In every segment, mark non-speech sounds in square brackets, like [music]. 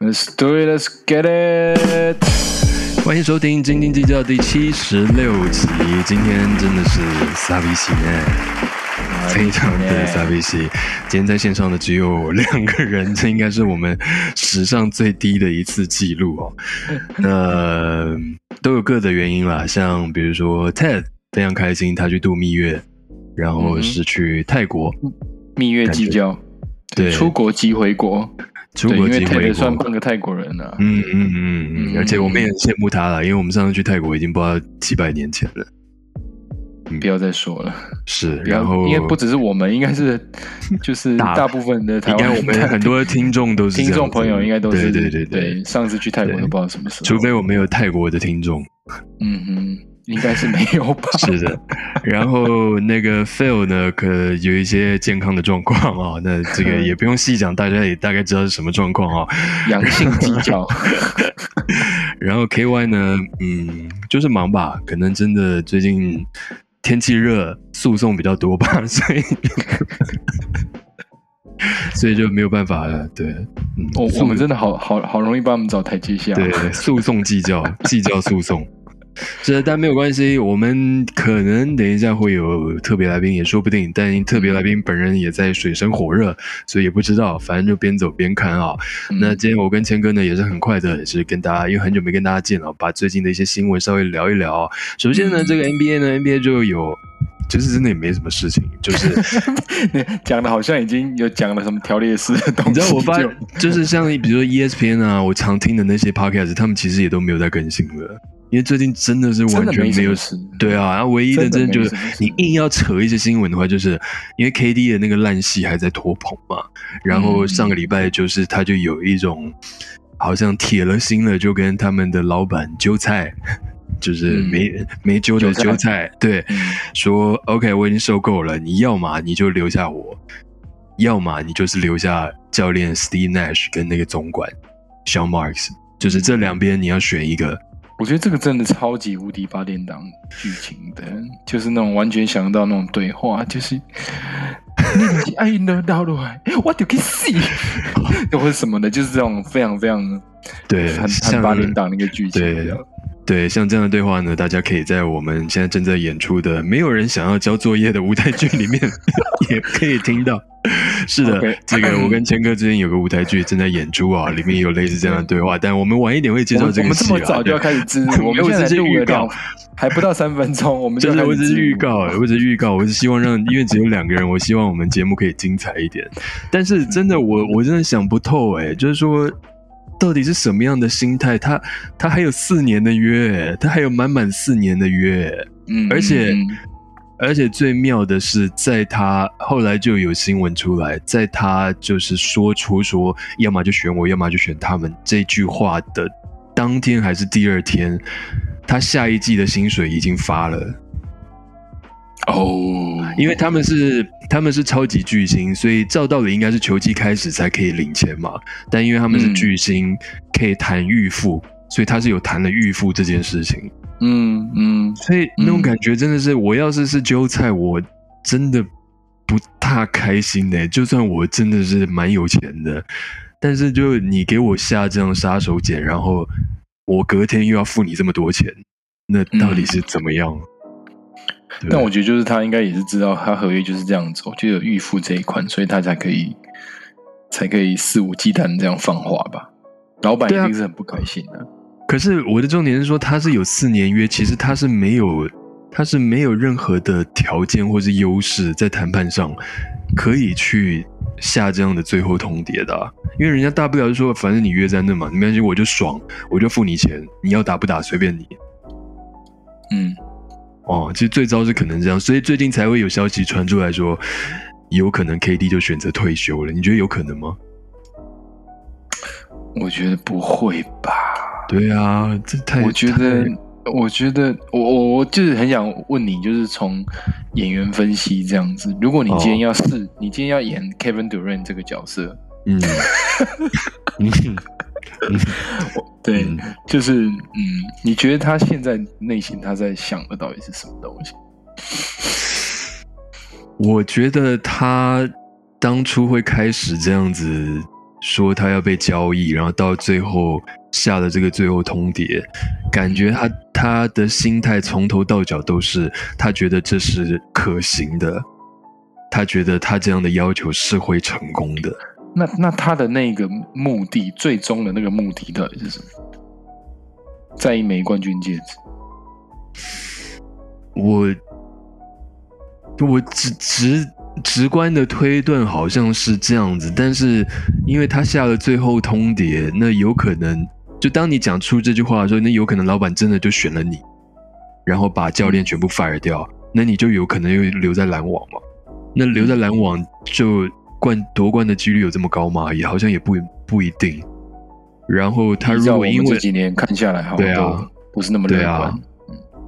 Let's do it, let's get it。欢迎收听《斤斤计较》第七十六集。今天真的是撒比西呢，非常的撒比西。今天在线上的只有两个人，这应该是我们史上最低的一次记录哦。那 [laughs] 都有各的原因啦，像比如说 Ted 非常开心，他去度蜜月，然后是去泰国蜜月计较，对，出国即回国。出国机会算半个泰国人了。嗯嗯嗯嗯，而且我们也很羡慕他了，因为我们上次去泰国已经不知道几百年前了。不要再说了。是，然后因为不只是我们，应该是 [laughs] 就是大部分的台湾，我们很多听众都是听众朋友，应该都是对对对对。上次去泰国都不知道什么时候，除非我们有泰国的听众。嗯哼。应该是没有吧？[laughs] 是的，[laughs] 然后那个 Phil 呢，可有一些健康的状况啊，那这个也不用细讲，大家也大概知道是什么状况啊。阳性计较。[laughs] 然后 KY 呢，嗯，就是忙吧，可能真的最近天气热，诉讼比较多吧，所以所以就没有办法了。对，我我们真的好好好容易帮我们找台阶下。对，诉讼计较，计较诉讼。是，但没有关系。我们可能等一下会有特别来宾，也说不定。但特别来宾本人也在水深火热，所以也不知道。反正就边走边看啊。那今天我跟谦哥呢，也是很快的，也是跟大家，因为很久没跟大家见了，把最近的一些新闻稍微聊一聊。首先呢，这个 NBA 呢，NBA 就有，其实真的也没什么事情，就是 [laughs] 讲的好像已经有讲了什么条列式的东西。你知道我发，就是像比如说 ESPN 啊，我常听的那些 Podcast，他们其实也都没有在更新了。因为最近真的是完全没有事，对啊，然后唯一的真的就是你硬要扯一些新闻的话，就是因为 KD 的那个烂戏还在拖棚嘛。然后上个礼拜就是他就有一种好像铁了心了，就跟他们的老板揪菜，就是没没揪的揪菜，对，说 OK 我已经受够了，你要嘛你就留下我，要么你就是留下教练 Steve Nash 跟那个总管 Sean Marks，就是这两边你要选一个。我觉得这个真的超级无敌八点档剧情的，就是那种完全想到那种对话，就是你爱的道路，我就可以死，[laughs] 或者什么的，就是这种非常非常对很很八点档那个剧情。对，像这样的对话呢，大家可以在我们现在正在演出的《没有人想要交作业》的舞台剧里面 [laughs] 也可以听到。是的，这个我跟谦哥之间有个舞台剧正在演出啊，里面有类似这样的对话。但我们晚一点会介绍这个戏啊。我们这么早就要开始知，[laughs] 我们只是预告，还不到三分钟，我们就是我只是预告，我只是预告，我是希望让，因为只有两个人，我希望我们节目可以精彩一点。但是真的，我我真的想不透，哎，就是说。到底是什么样的心态？他他还有四年的约，他还有满满四年的约，嗯，而且而且最妙的是，在他后来就有新闻出来，在他就是说出说要么就选我，要么就选他们这句话的当天还是第二天，他下一季的薪水已经发了。哦，因为他们是他们是超级巨星，所以照道理应该是球季开始才可以领钱嘛。但因为他们是巨星，可以谈预付，所以他是有谈了预付这件事情。嗯嗯，所以那种感觉真的是，我要是是韭菜，我真的不大开心呢。就算我真的是蛮有钱的，但是就你给我下这样杀手锏，然后我隔天又要付你这么多钱，那到底是怎么样？但我觉得，就是他应该也是知道，他合约就是这样走，就有预付这一款，所以他才可以，才可以肆无忌惮这样放话吧。老板一定是很不开心的。可是我的重点是说，他是有四年约，其实他是没有，他是没有任何的条件或是优势在谈判上可以去下这样的最后通牒的。因为人家大不了就说，反正你约在那嘛，没关系，我就爽，我就付你钱，你要打不打随便你。嗯。哦，其实最糟是可能这样，所以最近才会有消息传出来说，有可能 KD 就选择退休了。你觉得有可能吗？我觉得不会吧。对啊，这太……我觉得，我觉得，我我我就是很想问你，就是从演员分析这样子，如果你今天要试，你今天要演 Kevin Durant 这个角色，嗯。[laughs] 对，就是嗯，你觉得他现在内心他在想的到底是什么东西？[laughs] 我觉得他当初会开始这样子说他要被交易，然后到最后下了这个最后通牒，感觉他他的心态从头到脚都是他觉得这是可行的，他觉得他这样的要求是会成功的。那那他的那个目的，最终的那个目的到底是什么？在一枚冠军戒指，我我直直直观的推断好像是这样子，但是因为他下了最后通牒，那有可能就当你讲出这句话的时候，那有可能老板真的就选了你，然后把教练全部 fire 掉，那你就有可能又留在篮网嘛？那留在篮网就冠夺冠的几率有这么高吗？也好像也不不一定。然后他如果因为这几年看下来，好像不是那么乐观。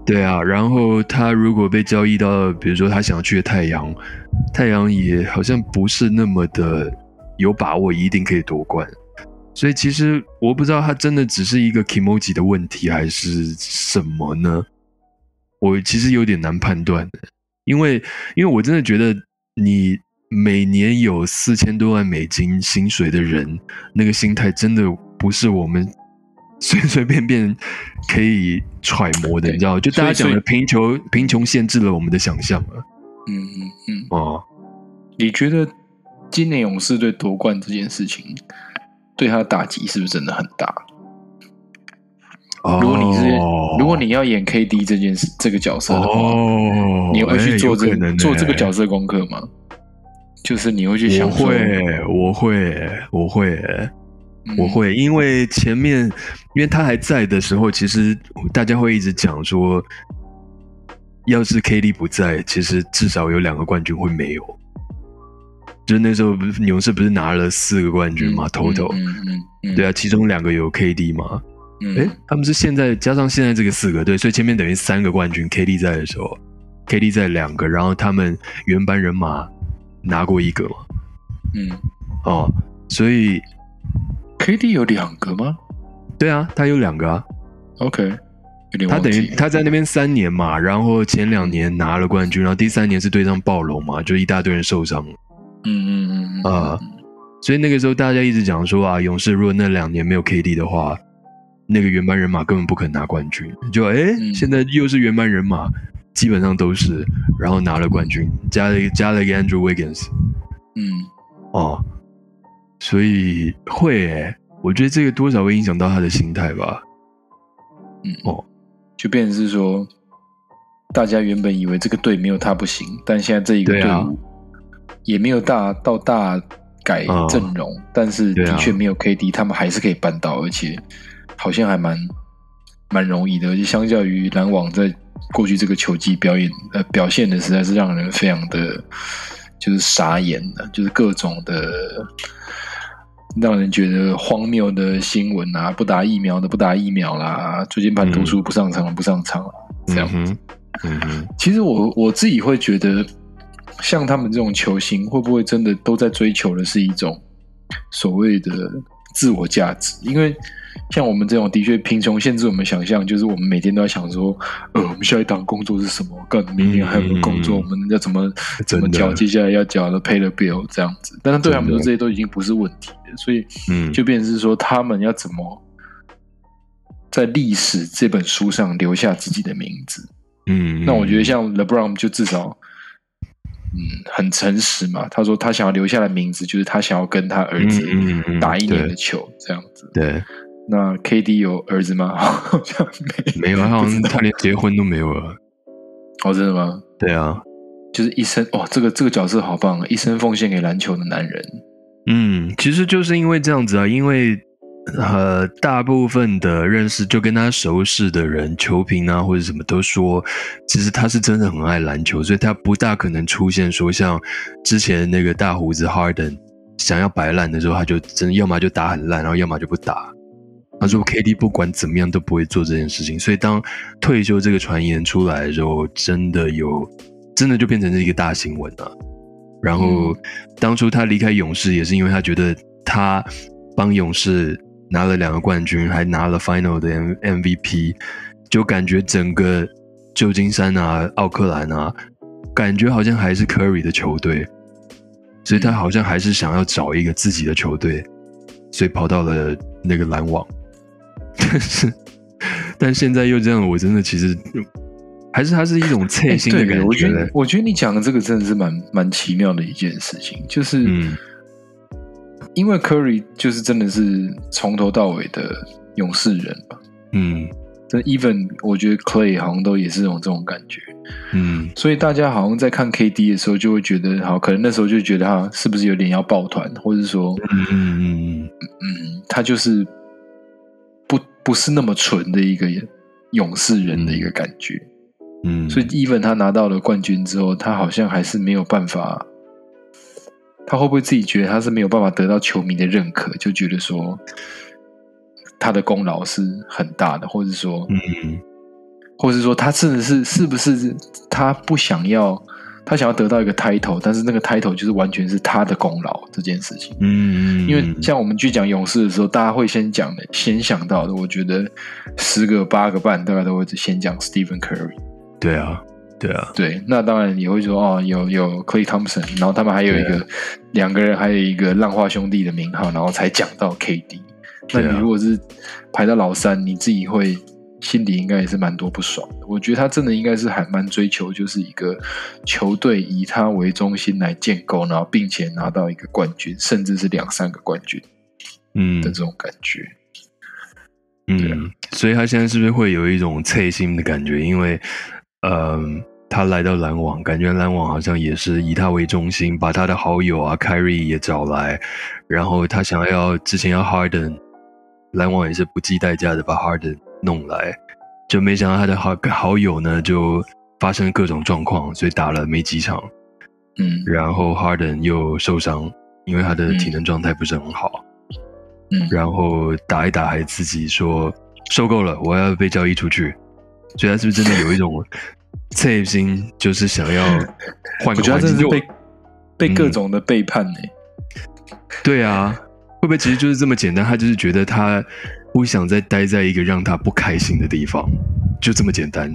对啊，然后他如果被交易到，比如说他想去的太阳，太阳也好像不是那么的有把握一定可以夺冠。所以其实我不知道他真的只是一个 emoji 的问题，还是什么呢？我其实有点难判断，因为因为我真的觉得你每年有四千多万美金薪水的人，那个心态真的。不是我们随随便便可以揣摩的，你知道？就大家讲的贫穷，贫穷限制了我们的想象啊。嗯嗯嗯。哦，你觉得今年勇士队夺冠这件事情对他的打击是不是真的很大？如果你是如果你要演 KD 这件事这个角色的话，你会去做这做这个角色功课吗？就是你会去想，会，我会，我会。我会，因为前面，因为他还在的时候，其实大家会一直讲说，要是 KD 不在，其实至少有两个冠军会没有。就是那时候勇士不是拿了四个冠军嘛，total，嗯嗯，对啊，其中两个有 KD 嘛，哎，他们是现在加上现在这个四个，对，所以前面等于三个冠军，KD 在的时候，KD 在两个，然后他们原班人马拿过一个嘛，嗯，哦，所以。KD 有两个吗？对啊，他有两个啊。OK，他等于他在那边三年嘛，然后前两年拿了冠军，然后第三年是对上暴龙嘛，就一大堆人受伤。嗯嗯嗯啊，所以那个时候大家一直讲说啊，勇士如果那两年没有 KD 的话，那个原班人马根本不可能拿冠军。就哎，现在又是原班人马，基本上都是，然后拿了冠军，加了加了一个 Andrew Wiggins。嗯，哦。所以会诶，我觉得这个多少会影响到他的心态吧。嗯哦，就变成是说，大家原本以为这个队没有他不行，但现在这一个队伍也没有大到大改阵容，但是的确没有 KD，他们还是可以办到，而且好像还蛮蛮容易的。而且相较于篮网在过去这个球技表演呃表现的，实在是让人非常的就是傻眼的，就是各种的。让人觉得荒谬的新闻啊，不打疫苗的不打疫苗啦，最近盘读书不上场不上场啊，这样子。嗯其实我我自己会觉得，像他们这种球星，会不会真的都在追求的是一种所谓的自我价值？因为像我们这种的确贫穷限制我们想象，就是我们每天都在想说，呃，我们下一档工作是什么？干明年还有个工作，我们要怎么 [laughs] 怎么交接下来要缴的 pay the bill 这样子。但是对他们说，这些都已经不是问题了，所以嗯，就变成是说，他们要怎么在历史这本书上留下自己的名字？嗯，那我觉得像 LeBron 就至少，嗯，很诚实嘛。他说他想要留下的名字，就是他想要跟他儿子打一年的球，这样子。对。那 K D 有儿子吗？[laughs] 好像没，没有，他好像他连结婚都没有了。哦，真的吗？对啊，就是一生哦，这个这个角色好棒，一生奉献给篮球的男人。嗯，其实就是因为这样子啊，因为呃，大部分的认识就跟他熟识的人，球评啊或者什么都说，其实他是真的很爱篮球，所以他不大可能出现说像之前那个大胡子 Harden 想要摆烂的时候，他就真要么就打很烂，然后要么就不打。他说：“K D 不管怎么样都不会做这件事情，所以当退休这个传言出来的时候，真的有，真的就变成是一个大新闻了。然后当初他离开勇士，也是因为他觉得他帮勇士拿了两个冠军，还拿了 Final 的 M M V P，就感觉整个旧金山啊、奥克兰啊，感觉好像还是 Curry 的球队，所以他好像还是想要找一个自己的球队。”所以跑到了那个篮网。[laughs] 但是，但现在又这样，我真的其实还是它是一种刺心的感对，我觉觉得，。我觉得你讲的这个真的是蛮蛮奇妙的一件事情，就是嗯因为 Curry 就是真的是从头到尾的勇士人吧，嗯。这 even 我觉得 Clay 好像都也是有这种感觉，嗯。所以大家好像在看 KD 的时候就会觉得，好，可能那时候就觉得他是不是有点要抱团，或者是说，嗯嗯嗯嗯，他就是不不是那么纯的一个勇士人的一个感觉。嗯，所以 even 他拿到了冠军之后，他好像还是没有办法，他会不会自己觉得他是没有办法得到球迷的认可，就觉得说他的功劳是很大的，或者说，嗯或者说他甚至是是不是他不想要，他想要得到一个 title，但是那个 title 就是完全是他的功劳这件事情。嗯，因为像我们去讲勇士的时候，大家会先讲的，先想到的，我觉得十个八个半大概都会先讲 Stephen Curry。对啊对啊，对，那当然也会说哦，有有 Clay Thompson，然后他们还有一对个两个人，还有一个浪花兄弟的名号，然后才讲到 KD。那你如果是排到老三，你自己会心里应该也是蛮多不爽的。我觉得他真的应该是还蛮追求，就是一个球队以他为中心来建构，然后并且拿到一个冠军，甚至是两三个冠军嗯的这种感觉。嗯，所以他现在是不是会有一种刺心的感觉？因为，嗯、他来到篮网，感觉篮网好像也是以他为中心，把他的好友啊，Kyrie 也找来，然后他想要之前要 Harden，篮网也是不计代价的把 Harden 弄来，就没想到他的好好友呢就发生各种状况，所以打了没几场，嗯然后 Harden 又受伤，因为他的体能状态不是很好。嗯，然后打一打还自己说受够了，我要被交易出去。所以他是不是真的有一种刺心，就是想要换个环境？被被各嗯种的背叛呢、对啊，会不会其实就是这么简单？他就是觉得他不想再待在一个让他不开心的地方，就这么简单。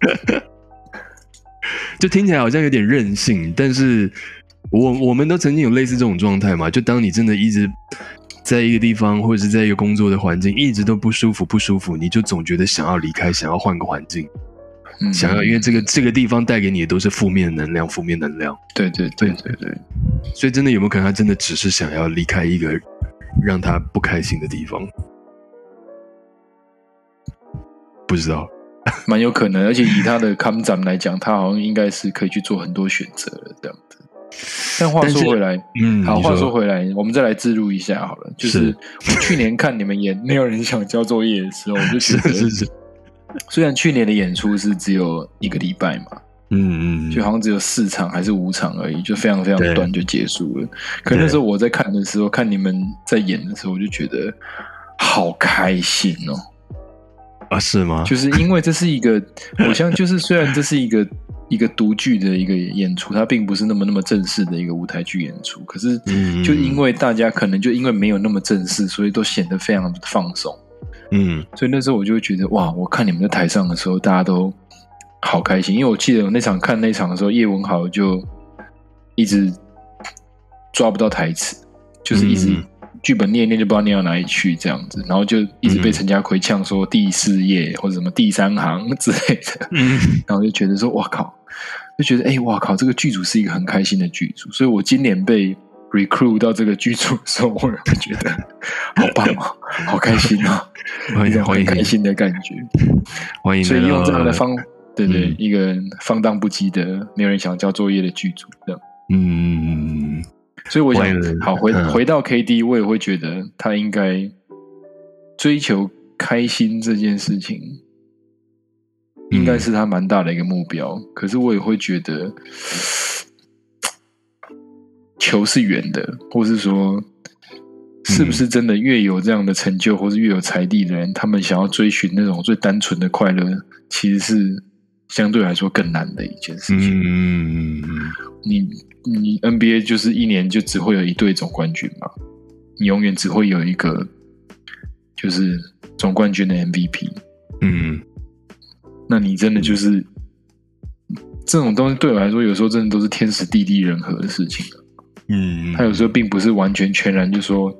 [laughs] 就听起来好像有点任性，但是我我们都曾经有类似这种状态嘛。就当你真的一直在一个地方，或者是在一个工作的环境一直都不舒服不舒服，你就总觉得想要离开，想要换个环境，嗯，想要因为这个这个地方带给你的都是负面能量，负面能量。对对对对对，所以真的有没有可能他真的只是想要离开一个让他不开心的地方？不知道。蛮有可能，而且以他的 come 展来讲，他好像应该是可以去做很多选择的这样子。但话说回来，嗯，好，你话说回来，我们再来自录一下好了。就是是我去年看你们演《没有人想交作业》的时候，我就觉得，是是是，[laughs] 虽然去年的演出是只有一个礼拜嘛，嗯嗯，就好像只有四场还是五场而已，就非常非常短就结束了。可那时候我在看的时候，看你们在演的时候，我就觉得好开心哦。啊是吗？就是因为这是一个，我像就是虽然这是一个一个独剧的一个演出，它并不是那么那么正式的一个舞台剧演出，可是嗯就因为大家可能就因为没有那么正式，所以都显得非常的放松。嗯所以那时候我就会觉得哇，我看你们在台上的时候，大家都好开心，因为我记得我那场看那场的时候，叶文豪就一直抓不到台词，就是一直嗯剧本念一念就不知道念到哪里去这样子，然后就一直被陈家奎呛说第四页或者什么第三行之类的，嗯然后就觉得说哇靠，就觉得哎哇靠，这个剧组是一个很开心的剧组，所以我今年被 recruit 到这个剧组的时候，我也会觉得好棒哦，好开心 [laughs] 哦，一种很开心的感觉。欢迎所以用这样的方，对对，嗯一个放荡不羁的、没有人想交作业的剧组这样。嗯所以我想好回嗯。回到 KD，我也会觉得他应该追求开心这件事情，应该是他蛮大的一个目标。可是我也会觉得，球是圆的，或是说，是不是真的越有这样的成就，或是越有财力的人，他们想要追寻那种最单纯的快乐，其实是相对来说更难的一件事嗯情。嗯嗯嗯。你你 NBA 就是一年就只会有一队总冠军嘛，你永远只会有一个就是总冠军的 MVP。嗯那你真的就是这种东西对我来说，有时候真的都是天时地利人和的事情啊嗯，他有时候并不是完全全然就说，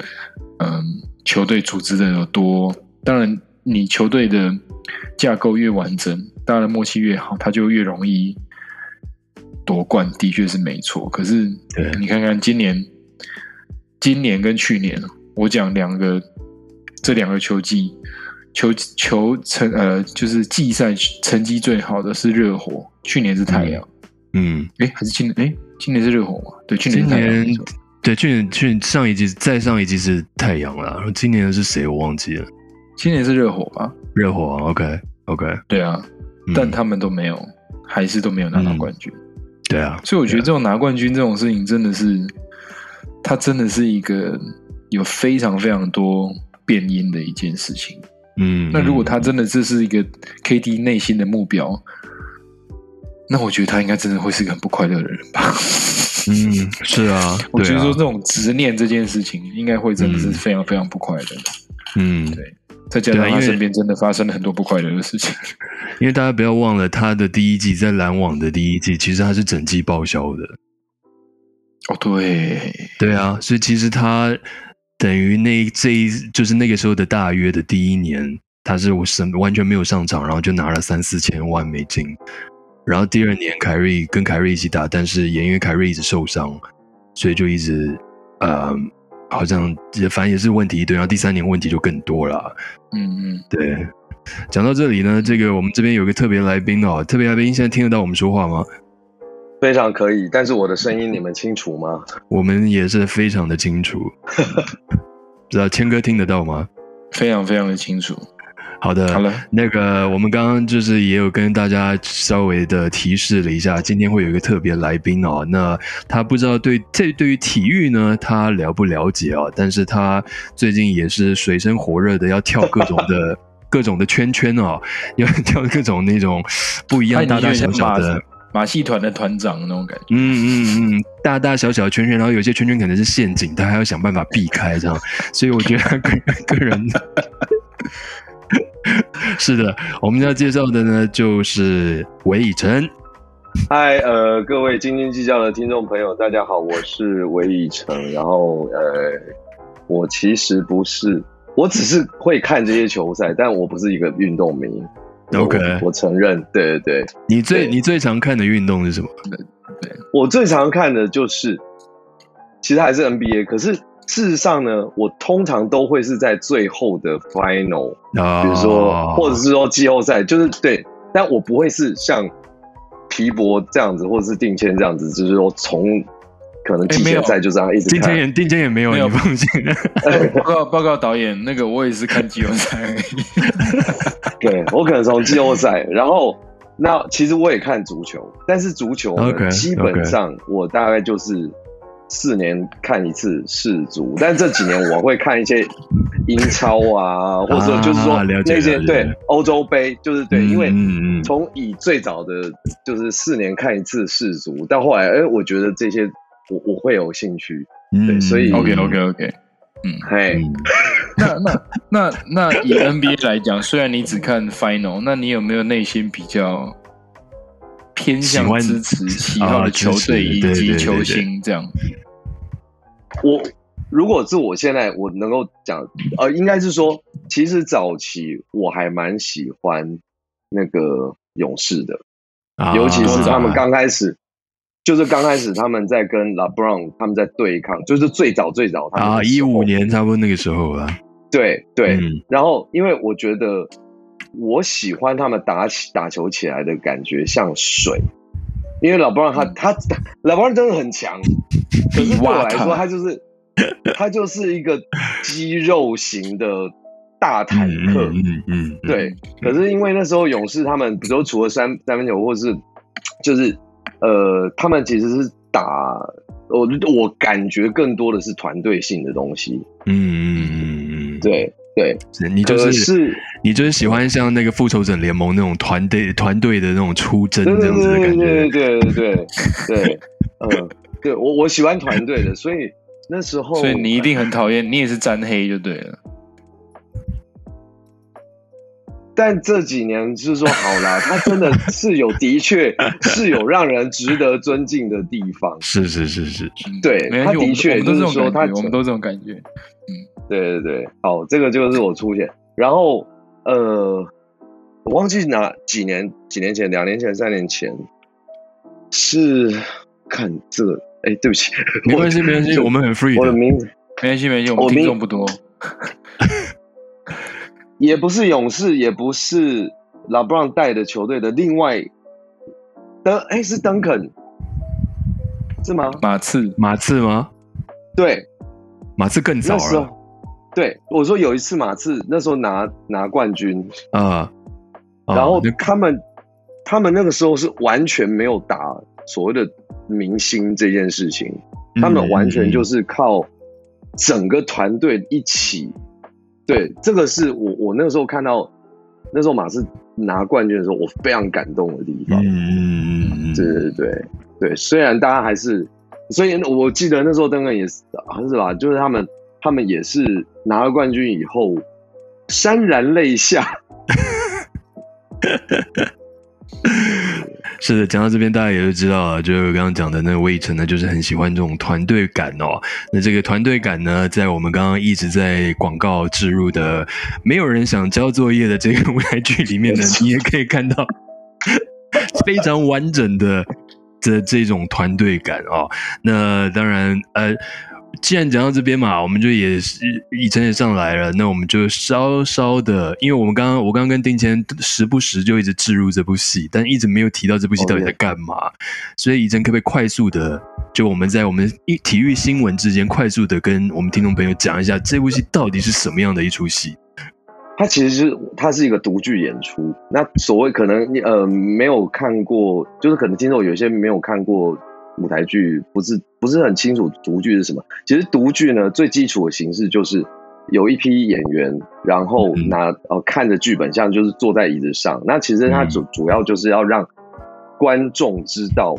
嗯，球队组织的有多，当然你球队的架构越完整，大家的默契越好，他就越容易夺冠，的确是没错。可是对你看看今年，今年跟去年，我讲两个这两个球季。球球成呃，就是季赛成绩最好的是热火，去年是太阳，嗯，哎，还是今年？哎，今年是热火嘛？对，去年太阳年对去年去年上一季再上一季是太阳了，然后今年是谁我忘记了，今年是热火吧？热火啊，OK OK，对啊，嗯但他们都没有，还是都没有拿到嗯冠军。对啊，所以我觉得这种拿冠军这种事情，真的是，它真的是一个有非常非常多变因的一件事情。嗯，那如果嗯他真的这是一个 KD 内心的目标，那我觉得他应该真的会是个很不快乐的人吧。嗯是 [laughs] 啊，我觉得说这种执念这件事情，应该会真的是嗯非常非常不快乐。嗯，对再加上他身边真的发生了很多不快乐的事情。[laughs] 因为大家不要忘了他的第一季在篮网的第一季，其实他是整季报销的，哦，对，对啊，所以其实他等于那这一就是那个时候的大约的第一年，他是我什完全没有上场，然后就拿了三四千万美金。然后第二年凯瑞跟凯瑞一起打，但是也因为凯瑞一直受伤，所以就一直呃好像也反正也是问题一堆。然后第三年问题就更多了。嗯嗯，对，讲到这里呢，这个我们这边有个特别来宾哦，特别来宾现在听得到我们说话吗？非常可以，但是我的声音你们清楚吗？我们也是非常的清楚，[laughs] 不知道谦哥听得到吗？非常非常的清楚。好的，好了，那个我们刚刚就是也有跟大家稍微的提示了一下，今天会有一个特别来宾哦。那他不知道对这对于体育呢，他了不了解哦？但是他最近也是水深火热的，要跳各种的 [laughs] 各种的圈圈哦，[laughs] 要跳各种那种不一样大大小小的。马戏团的团长那种感觉。嗯嗯嗯，大大小小的圈圈，然后有些圈圈可能是陷阱，他还要想办法避开这样，所以我觉得个人个人 [laughs] [laughs] 是的，我们要介绍的呢就是韦以诚。嗨，呃，各位斤斤计较的听众朋友，大家好，我是 [laughs] 韦以诚。然后，呃，我其实不是，我只是会看这些球赛，但我不是一个运动迷。OK 我我承认，对对对，你最你最常看的运动是什么？对我最常看的就是，其实还是 NBA。可是事实上呢，我通常都会是在最后的 final，啊，比如说，或者是说季后赛，就是对，但我不会是像皮博这样子，或者是定谦这样子，就是说从可能季前赛就这样一直看。定间也定间也没有，没有你放心。[laughs] 报告报告导演，那个我也是看季后赛而已。[laughs] 对我可能从季后赛，然后那其实我也看足球，但是足球基本上我大概就是四年看一次世足，但这几年我会看一些英超啊，或者说就是说啊了解那些对欧洲杯，就是对，因为嗯嗯。从以最早的就是四年看一次世足，到后来，哎，我觉得这些我我会有兴趣，嗯对所以 OK OK OK，嗯。嘿，嗯。[laughs] 那那那那以 NBA 来讲，虽然你只看 Final，那你有没有内心比较偏向支持喜好的球队以及球星这样？我如果是我现在我能够讲，呃，应该是说，其实早期我还蛮喜欢那个勇士的，啊尤其是他们啊刚开始，就是刚开始他们在跟 LeBron 他们在对抗，就是最早最早他们啊，一五，年差不多那个时候啊。对对，嗯然后因为我觉得我喜欢他们打起打球起来的感觉像水，因为老布朗他、嗯。他老布朗真的很强，可是对我来说他就是他就是一个肌肉型的大坦克，嗯嗯嗯，嗯对。可是因为那时候勇士他们，比如说除了三三分球，或是就是呃，他们其实是打我我感觉更多的是团队性的东西，嗯嗯嗯嗯，对对。你就是你就是喜欢像那个复仇者联盟那种团队团队的那种出征对对这样子的感觉。对对对对对对，嗯，对我我喜欢团队的，所以那时候，所以你一定很讨厌，你也是沾黑就对了。但这几年是说好啦，[laughs] 他真的是有，的确 [laughs] 是有让人值得尊敬的地方。是是是是，嗯对他的确我们都就是是说他这种感觉，我们都这种感觉。嗯对对对，好，这个就是我出现。然后呃，我忘记哪几年几年前，两年前、三年前是看这个，哎，对不起，没关系没关系，我们很 free 的。我的名字没关系，没关系，我们听众不多。[laughs] 也不是勇士，也不是拉布朗带的球队的另外登，哎，是登肯是吗？马刺，马刺吗？对，马刺更早了，对我说有一次马刺那时候拿拿冠军，啊。啊然后他们他们那个时候是完全没有打所谓的明星这件事情，他们完全就是是靠整个团队一起。对，这个是我我那个时候看到那时候马刺拿冠军的时候，我非常感动的地方。嗯嗯嗯嗯，对对对对，虽然大家还是，所以我记得那时候登根也是好像是吧，就是他们他们也是拿了冠军以后潸然泪下。[laughs] 是的，讲到这边，大家也都知道了，就是我刚刚讲的那个魏晨呢，就是很喜欢这种团队感哦。那这个团队感呢，在我们刚刚一直在广告植入的《没有人想交作业》的这个舞台剧里面呢，[laughs] 你也可以看到 [laughs] 非常完整的的这种团队感哦。那当然，呃。既然讲到这边嘛，我们就也是以晨也上来了，那我们就稍稍的，因为我们刚刚我刚刚跟丁谦时不时就一直置入这部戏，但一直没有提到这部戏到底在干嘛，所以以晨可不可以快速的，就我们在我们一体育新闻之间快速的跟我们听众朋友讲一下这部戏到底是什么样的一出戏？它其实是它是一个独剧演出。那所谓可能呃没有看过，就是可能听众有些没有看过舞台剧，不是不是很清楚独剧是什么。其实独剧呢，最基础的形式就是有一批演员，然后嗯拿呃看着剧本，像就是坐在椅子上。那其实它主主要就是要让观众知道，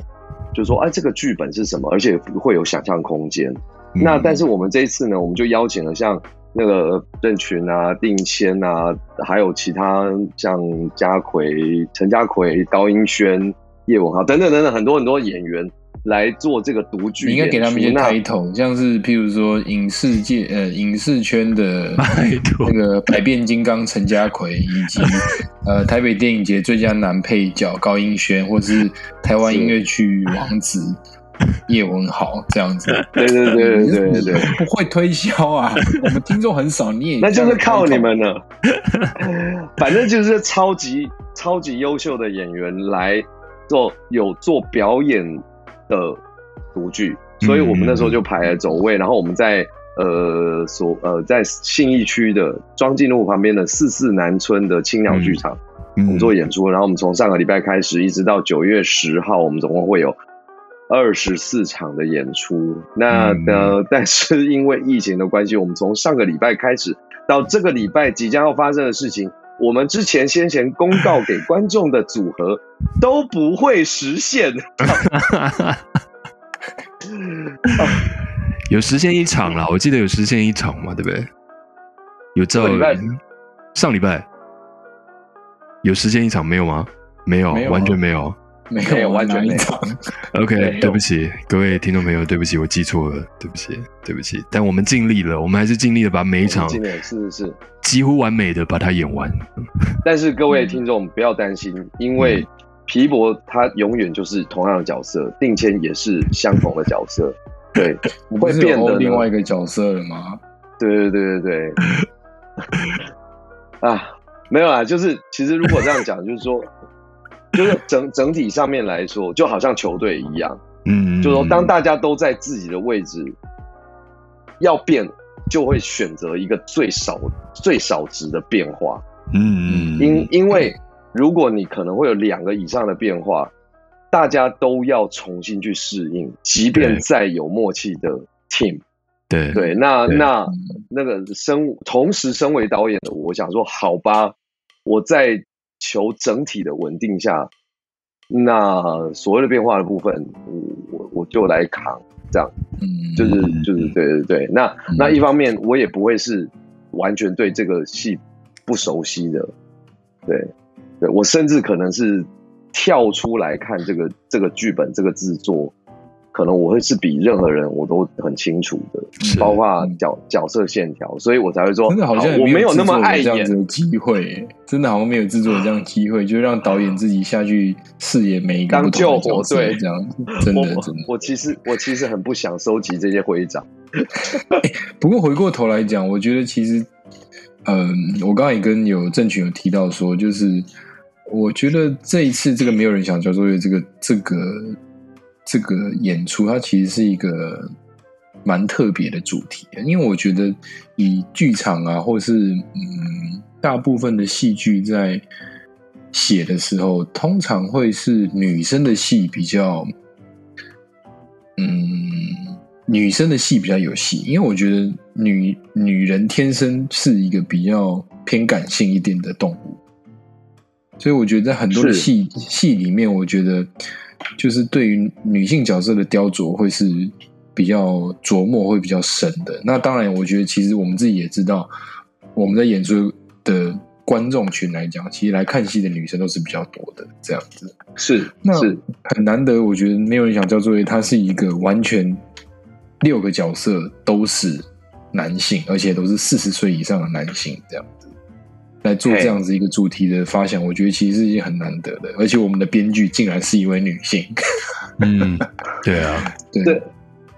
就说哎这个剧本是什么，而且会有想象空间。那但是我们这一次呢，我们就邀请了像那个任群啊、定谦啊，还有其他像家奎、陈家奎、高英轩、叶文豪等等等等很多很多演员来做这个独剧你。应该给他们一些那 title，像是譬如说影视界呃影视圈的那个百变金刚陈家奎，以及 [laughs] 呃台北电影节最佳男配角高英轩，或是台湾音乐剧王子叶文豪这样子。对对对对对对，不会推销啊，[laughs] 我们听众很少，你也那就是靠你们了。[laughs] 反正就是超级超级优秀的演员来做有做表演的独剧，所以我们那时候就排了走位，然后我们在呃所呃在信义区的庄敬路旁边的四四南村的青鸟剧场，我们做演出，然后我们从上个礼拜开始，一直到九月十号，我们总共会有二十四场的演出。那嗯。呃，但是因为疫情的关系，我们从上个礼拜开始到这个礼拜即将要发生的事情，我们之前先前公告给观众的组合 [laughs] 都不会实现。[laughs] 有实现一场啦，我记得有实现一场嘛，对不对？有照这礼拜上礼拜有实现一场没有吗？没有，没有啊完全没有。没没有完全没有。哪一场 [laughs] OK，对对不起，各位听众朋友，对不起，我记错了，对不起，对不起。但我们尽力了，我们还是尽力的把每一场是是是，几乎完美的把它演完。但是各位听众不要担心，因为皮博他永远就是同样的角色，定谦也是相同的角色，[laughs] 对，不会变得呢。有欧另外一个角色了吗？对对对对对，[laughs] 啊，没有啊，就是其实如果这样讲，就是说，就是整整体上面来说，就好像球队一样，嗯，就是说当大家都在自己的位置，要变就会选择一个最少最少值的变化，嗯嗯因因为如果你可能会有两个以上的变化，大家都要重新去适应，即便再有默契的 team。对对，那对那那个身同时身为导演的我，想说，好吧，我在求整体的稳定下，那所谓的变化的部分，我我我就来扛，这样嗯，就是就是对对对。那嗯那一方面，我也不会是完全对这个戏不熟悉的，对，对我甚至可能是跳出来看这个这个剧本这个制作，可能我会是比任何人我都很清楚的，包括角角色线条，所以我才会说，真的好像我也没有那么爱演制作有这样子，的机会，真的好像没有制作有这样的机会，就让导演自己下去饰演每一个当不同的救火角色队这样子，真的我真的。我其实我其实很不想收集这些徽章，[laughs] 不过回过头来讲，我觉得其实，嗯，我刚刚也跟有郑群有提到说，就是我觉得这一次这个没有人想交作业这个这个这个演出，它其实是一个蛮特别的主题，因为我觉得以剧场啊，或是嗯大部分的戏剧在写的时候，通常会是女生的戏比较，嗯，女生的戏比较有戏，因为我觉得女女人天生是一个比较偏感性一点的动物，所以我觉得在很多的是。戏戏里面，我觉得就是对于女性角色的雕琢会是比较琢磨会比较深的。那当然，我觉得其实我们自己也知道，我们在演出的观众群来讲，其实来看戏的女生都是比较多的，这样子。是那是很难得，我觉得没有人想叫作业，它是一个完全六个角色都是男性，而且都是四十岁以上的男性这样子来做这样子一个主题的发想，我觉得其实是一件很难得的，而且我们的编剧竟然是一位女性，嗯，对啊，[laughs] 对。对，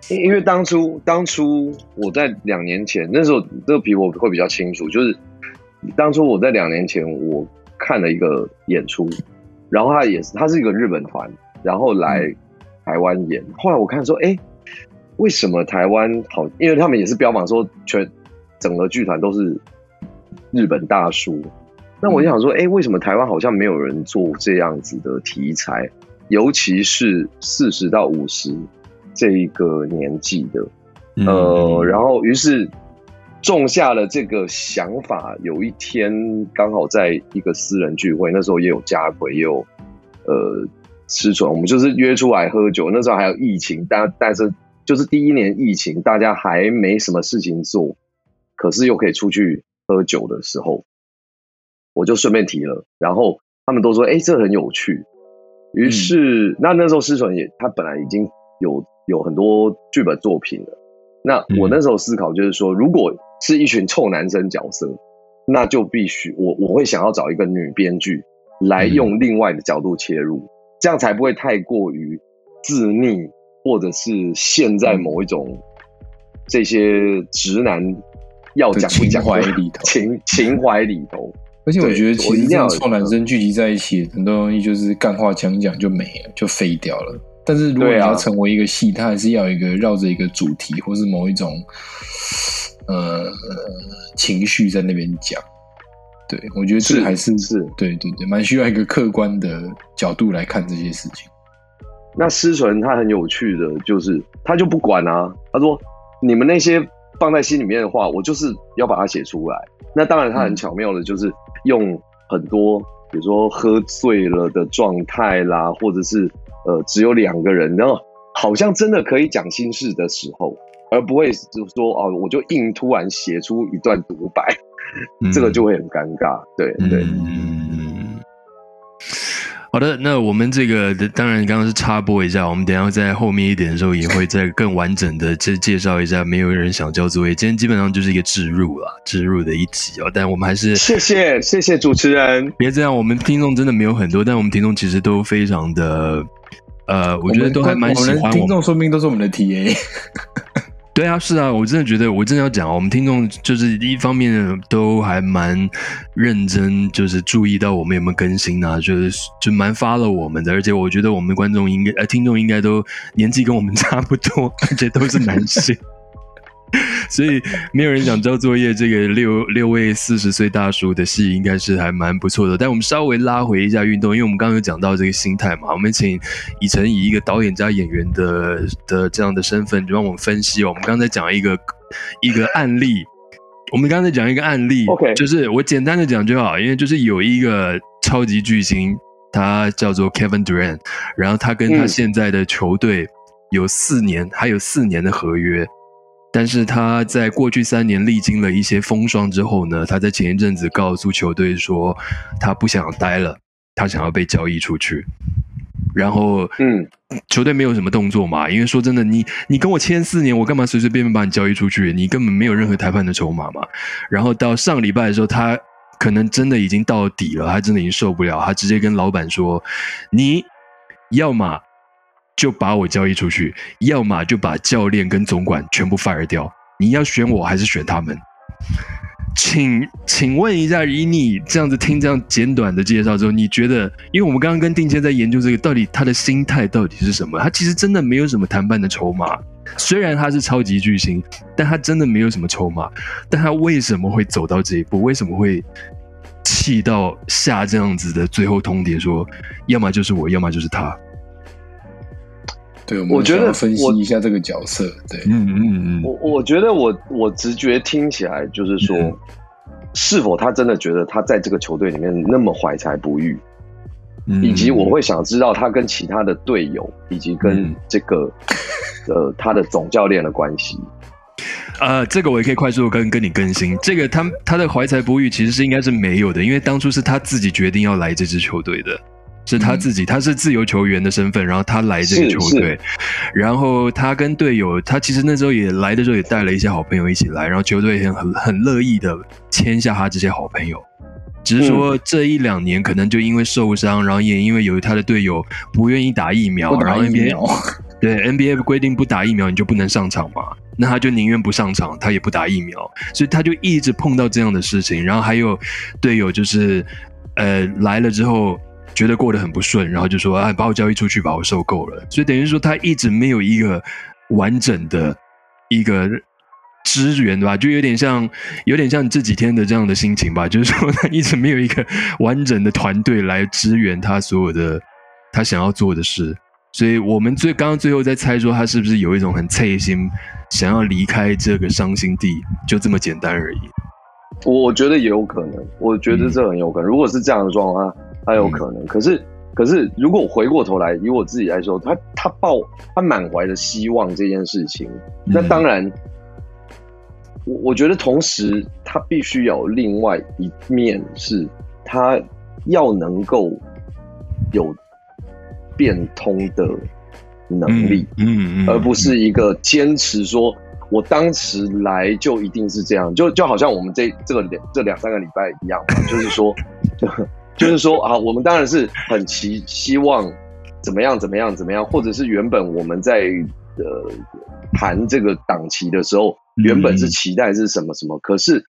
因因为当初当初我在两年前那时候这个比我会比较清楚，就是当初我在两年前我看了一个演出，然后他也是他是一个日本团，然后来台湾演，后来我看说，哎，为什么台湾好？因为他们也是标榜说全整个剧团都是日本大叔，那我就想说，哎，为什么台湾好像没有人做这样子的题材？尤其是四十到五十这一个年纪的，嗯呃，然后于是种下了这个想法。有一天刚好在一个私人聚会，那时候也有家奎，也有呃吃纯，我们就是约出来喝酒。那时候还有疫情，但但是就是第一年疫情，大家还没什么事情做，可是又可以出去喝酒的时候，我就顺便提了，然后他们都说：“哎、这很有趣。”于是，那那时候施纯也他本来已经有有很多剧本作品了。那我那时候思考就是说，如果是一群臭男生角色，那就必须我我会想要找一个女编剧来用另外的角度切入，这样才不会太过于自溺，或者是陷在某一种这些直男要讲不讲情怀里头 [laughs] 情情怀里头。而且我觉得其实这种臭男生聚集在一起，很多东西就是干话讲讲就没了，就废掉了。但是如果你要成为一个戏，它还是要一个绕着一个主题，或是某一种呃情绪在那边讲。对，我觉得这个是还是是对对对，蛮需要一个客观的角度来看这些事情。那思纯他很有趣的，就是他就不管啊，他说你们那些放在心里面的话，我就是要把它写出来。那当然，他很巧妙的，就是用很多，比如说喝醉了的状态啦，或者是呃只有两个人，然后好像真的可以讲心事的时候，而不会就是说哦，我就硬突然写出一段独白，嗯这个就会很尴尬。对对，嗯，好的，那我们这个当然刚刚是插播一下，我们等一下在后面一点的时候也会再更完整的介介绍一下。没有人想交作业，今天基本上就是一个置入了，置入的一集哦。但我们还是谢谢谢谢主持人。别这样，我们听众真的没有很多，但我们听众其实都非常的，呃，我觉得都还蛮喜我们我们。听众，说不定都是我们的 TA。对啊，是啊，我真的觉得，我真的要讲，我们听众就是一方面都还蛮认真，就是注意到我们有没有更新啊，就是就蛮发了我们的，而且我觉得我们的观众应该呃听众应该都年纪跟我们差不多，[laughs] 而且都是男性。[laughs] 所以没有人想交作业。这个六六位四十岁大叔的戏应该是还蛮不错的。但我们稍微拉回一下运动，因为我们刚刚有讲到这个心态嘛，我们请以晨以一个导演加演员的的这样的身份，就帮我们分析哦。我们刚才讲一个一个案例，我们刚才讲一个案例 OK 就是我简单的讲就好，因为就是有一个超级巨星，他叫做 Kevin Durant，然后他跟他嗯现在的球队有四年，还有四年的合约。但是他在过去三年历经了一些风霜之后呢，他在前一阵子告诉球队说，他不想待了，他想要被交易出去。然后，嗯，球队没有什么动作嘛，因为说真的，你你跟我签四年，我干嘛随随便便把你交易出去？你根本没有任何谈判的筹码嘛。然后到上礼拜的时候，他可能真的已经到底了，他真的已经受不了，他直接跟老板说：“你要么就把我交易出去，要么就把教练跟总管全部 fire 掉。你要选我还是选他们？”请请问一下，以你这样子听这样简短的介绍之后，你觉得？因为我们刚刚跟定谦在研究这个，到底他的心态到底是什么？他其实真的没有什么谈判的筹码。虽然他是超级巨星，但他真的没有什么筹码。但他为什么会走到这一步？为什么会气到下这样子的最后通牒，说要么就是我，要么就是他？对，我我觉得们想要分析一下这个角色。对，嗯嗯嗯，我我觉得我我直觉听起来就是说，嗯是否他真的觉得他在这个球队里面那么怀才不遇，嗯以及我会想知道他跟其他的队友以及跟嗯这个、呃他的总教练的关系。呃，这个我也可以快速跟跟你更新。这个他他的怀才不遇其实是应该是没有的，因为当初是他自己决定要来这支球队的，是他自己，他是自由球员的身份，然后他来这个球队，然后他跟队友，他其实那时候也来的时候也带了一些好朋友一起来，然后球队也很很乐意的签下他这些好朋友。只是说这一两年可能就因为受伤，然后也因为有他的队友不愿意打疫苗，不然后 NBA，[laughs] 对 NBA 规定不打疫苗你就不能上场嘛，那他就宁愿不上场，他也不打疫苗，所以他就一直碰到这样的事情。然后还有队友就是呃来了之后觉得过得很不顺，然后就说啊把我交易出去吧，我受够了。所以等于说他一直没有一个完整的一个。支援吧，就有点像，有点像这几天的这样的心情吧，就是说他一直没有一个完整的团队来支援他所有的他想要做的事，所以我们最刚刚最后在猜说他是不是有一种很脆心，想要离开这个伤心地，就这么简单而已。我我觉得也有可能，我觉得这很有可能。如果是这样的状况，他他有可能。可是可是，如果我回过头来，以我自己来说，他他抱他满怀的希望这件事情，那当然，我我觉得同时他必须有另外一面，是他要能够有变通的能力。嗯嗯，而不是一个坚持说，我当时来就一定是这样，就就好像我们这这个两这两三个礼拜一样嘛，就是说，就就是说啊，我们当然是很期希望怎么样怎么样怎么样，或者是原本我们在呃谈这个档期的时候，原本是期待是什么什么，可是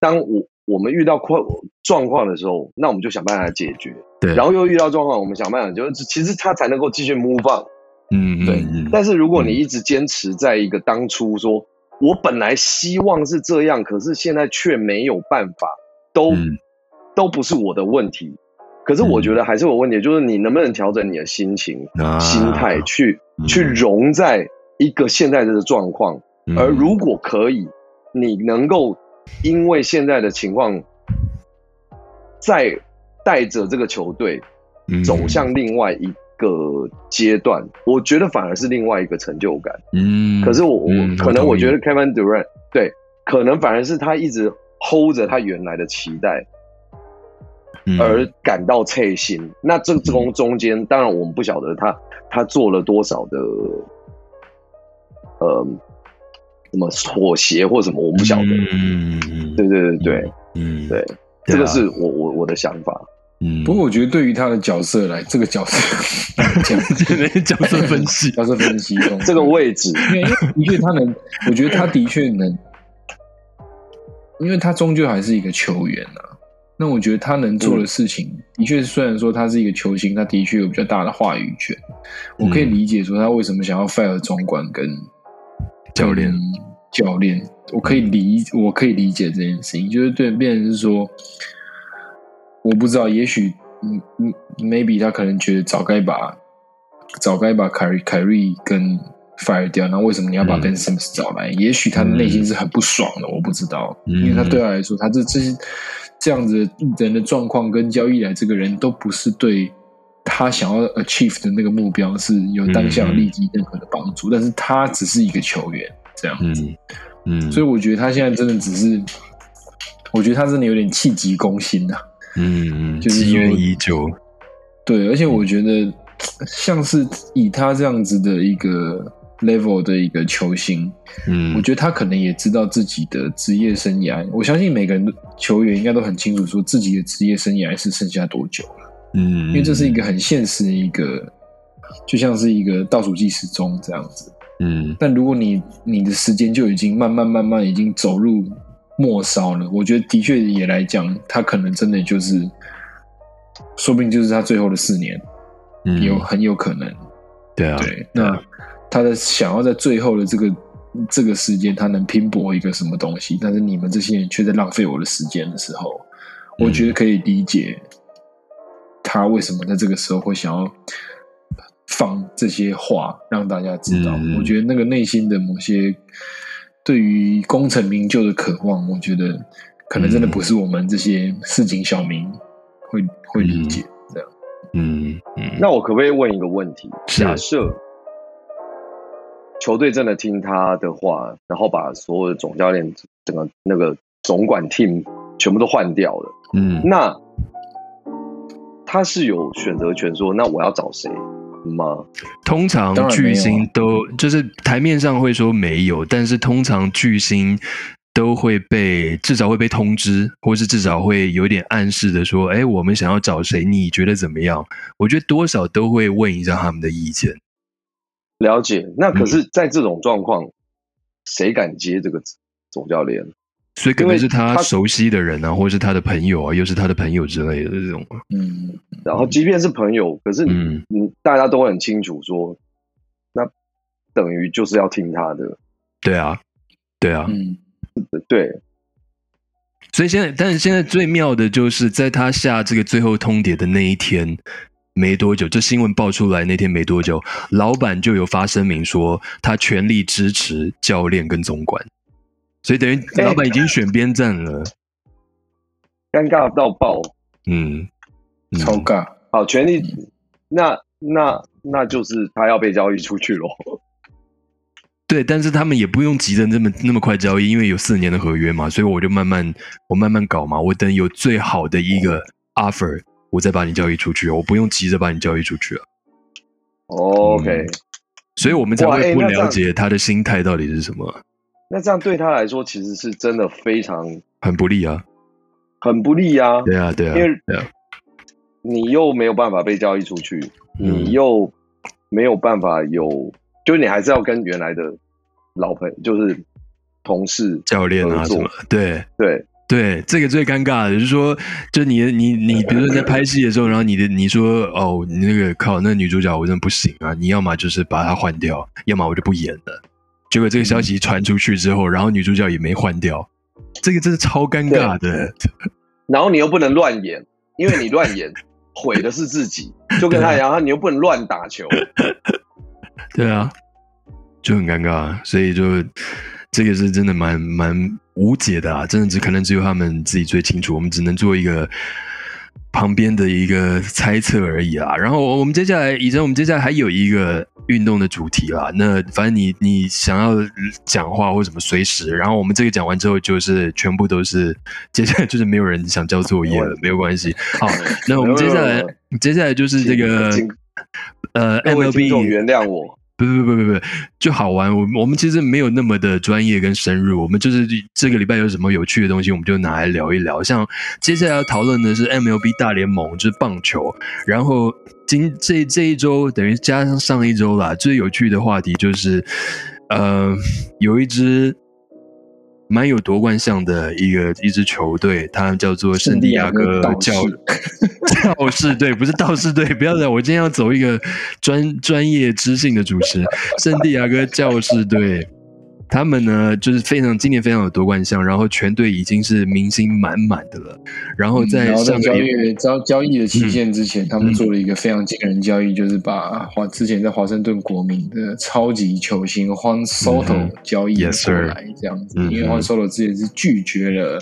当我我们遇到困状况的时候，那我们就想办法解决，对，然后又遇到状况，我们想办法就是其实他才能够继续 move on。嗯对。但是如果你一直坚持在一个当初说，我本来希望是这样，可是现在却没有办法，都、嗯都不是我的问题。可是我觉得还是有问题，就是你能不能调整你的心情、啊心态，去、嗯去融在一个现在的状况。嗯而如果可以，你能够因为现在的情况，再带着这个球队嗯走向另外一个阶段，我觉得反而是另外一个成就感。嗯，可是我我嗯可能我觉得 Kevin Durant 对，可能反而是他一直 hold 着他原来的期待，嗯而感到脆心。那这这中中间，当然我们不晓得他他做了多少的呃什么妥协或什么，我们不晓得。嗯。嗯对对对对。嗯。对，这个是我我我的想法。嗯，不过我觉得对于他的角色来，这个角色 [laughs] 讲角色分析，[laughs] 角色分析中。这个位置，因为因为的确他能，我觉得他的确能，因为他终究还是一个球员啊。那我觉得他能做的事情，的确虽然说他是一个球星，他的确有比较大的话语权。我可以理解说他为什么想要 fire 总管跟教练。教练，我可以理我可以理解这件事情，就是对变成是说，我不知道，也许嗯嗯，maybe 他可能觉得早该把早该把凯瑞凯瑞跟 fire 掉，那为什么你要把嗯。Ben Simmons 找来？也许他的内心是很不爽的，我不知道，嗯。因为他对他来说，他这这些这样子的人的状况跟交易来这个人都不是对他想要 achieve 的那个目标是有当下有立即任何的帮助，但是他只是一个球员，这样。嗯嗯，所以我觉得他现在真的只是，我觉得他真的有点气急攻心呐、嗯嗯，就是积怨已久。对，而且我觉得像是以他这样子的一个 level 的一个球星，嗯，我觉得他可能也知道自己的职业生涯。我相信每个人的球员应该都很清楚，说自己的职业生涯是剩下多久了，嗯，因为这是一个很现实的一个，就像是一个倒数计时钟这样子。嗯但如果你你的时间就已经慢慢慢慢已经走入末梢了，我觉得的确也来讲，他可能真的就是，说不定就是他最后的四年，嗯，有很有可能。对啊，对，那他的想要在最后的这个这个时间，他能拼搏一个什么东西，但是你们这些人却在浪费我的时间的时候，嗯我觉得可以理解他为什么在这个时候会想要放这些话让大家知道。嗯我觉得那个内心的某些对于功成名就的渴望，我觉得可能真的不是我们这些市井小民会会理解这样。嗯嗯，那我可不可以问一个问题？假设球队真的听他的话，然后把所有的总教练、整个那个总管 team 全部都换掉了，嗯那他是有选择权说，那我要找谁吗？通常巨星都就是台面上会说没有，但是通常巨星都会被至少会被通知，或是至少会有点暗示的说，哎，我们想要找谁？你觉得怎么样？我觉得多少都会问一下他们的意见。了解。那可嗯是，在这种状况，谁敢接这个总教练？所以可能是他他熟悉的人啊，或是他的朋友啊，又是他的朋友之类的这种。嗯，然后，即便是朋友，可是你嗯你大家都很清楚说，那等于就是要听他的。对啊，对啊。嗯，对，所以现在，但是现在最妙的就是在他下这个最后通牒的那一天没多久，这新闻爆出来那天没多久，老板就有发声明说他全力支持教练跟总管，所以等于哎老板已经选边站了。尴尬到爆。嗯，嗯超尬。好，全力，那那那就是他要被交易出去咯。对，但是他们也不用急着那么那么快交易，因为有四年的合约嘛，所以我就慢慢我慢慢搞嘛，我等有最好的一个 offer，我再把你交易出去，我不用急着把你交易出去啊。OK，、所以我们才会不了解他的心态到底是什么，那这样对他来说其实是真的非常很不利啊。很不利啊，对啊，对啊，你又没有办法被交易出去，嗯你又没有办法有，就是你还是要跟原来的老朋就是同事教练啊什么，对对对，这个最尴尬的就是说，就你你你，比如说在拍戏的时候，然后你的你说哦，你那个靠那个女主角我真的不行啊，你要么就是把她换掉，要么我就不演了。结果这个消息传出去之后，然后女主角也没换掉，这个真是超尴尬的。然后你又不能乱演，因为你乱演 [laughs] 毁的是自己，就跟他一样，你又不能乱打球，[laughs] 对啊，就很尴尬，所以就这个是真的蛮蛮无解的啊，真的只可能只有他们自己最清楚，我们只能做一个旁边的一个猜测而已啦。然后我们接下来，以前我们接下来还有一个运动的主题啦，那反正你你想要讲话或什么随时，然后我们这个讲完之后，就是全部都是接下来就是没有人想交作业了，没有关系。好，那我们接下来接下来就是这个请呃 MLB 原谅我，不不不不不，就好玩。我我们其实没有那么的专业跟深入，我们就是这个礼拜有什么有趣的东西，我们就拿来聊一聊。像接下来要讨论的是 MLB 大联盟，就是棒球。然后今这这一周等于加上上一周啦，最有趣的话题就是，呃，有一支蛮有夺冠相的一个一支球队，它叫做圣地亚哥道教士道士队 [laughs] 不是道士队，不要讲，我今天要走一个专专业知性的主持。圣地亚哥教士队，他们呢就是非常今年非常有夺冠相，然后全队已经是明星满满的了。然后在在交易交交易的期限之前，他们做了一个非常惊人交易，就是把华之前在华盛顿国民的超级球星 Juan Soto 交易过来，这样子。嗯因为 Juan Soto 之前是拒绝了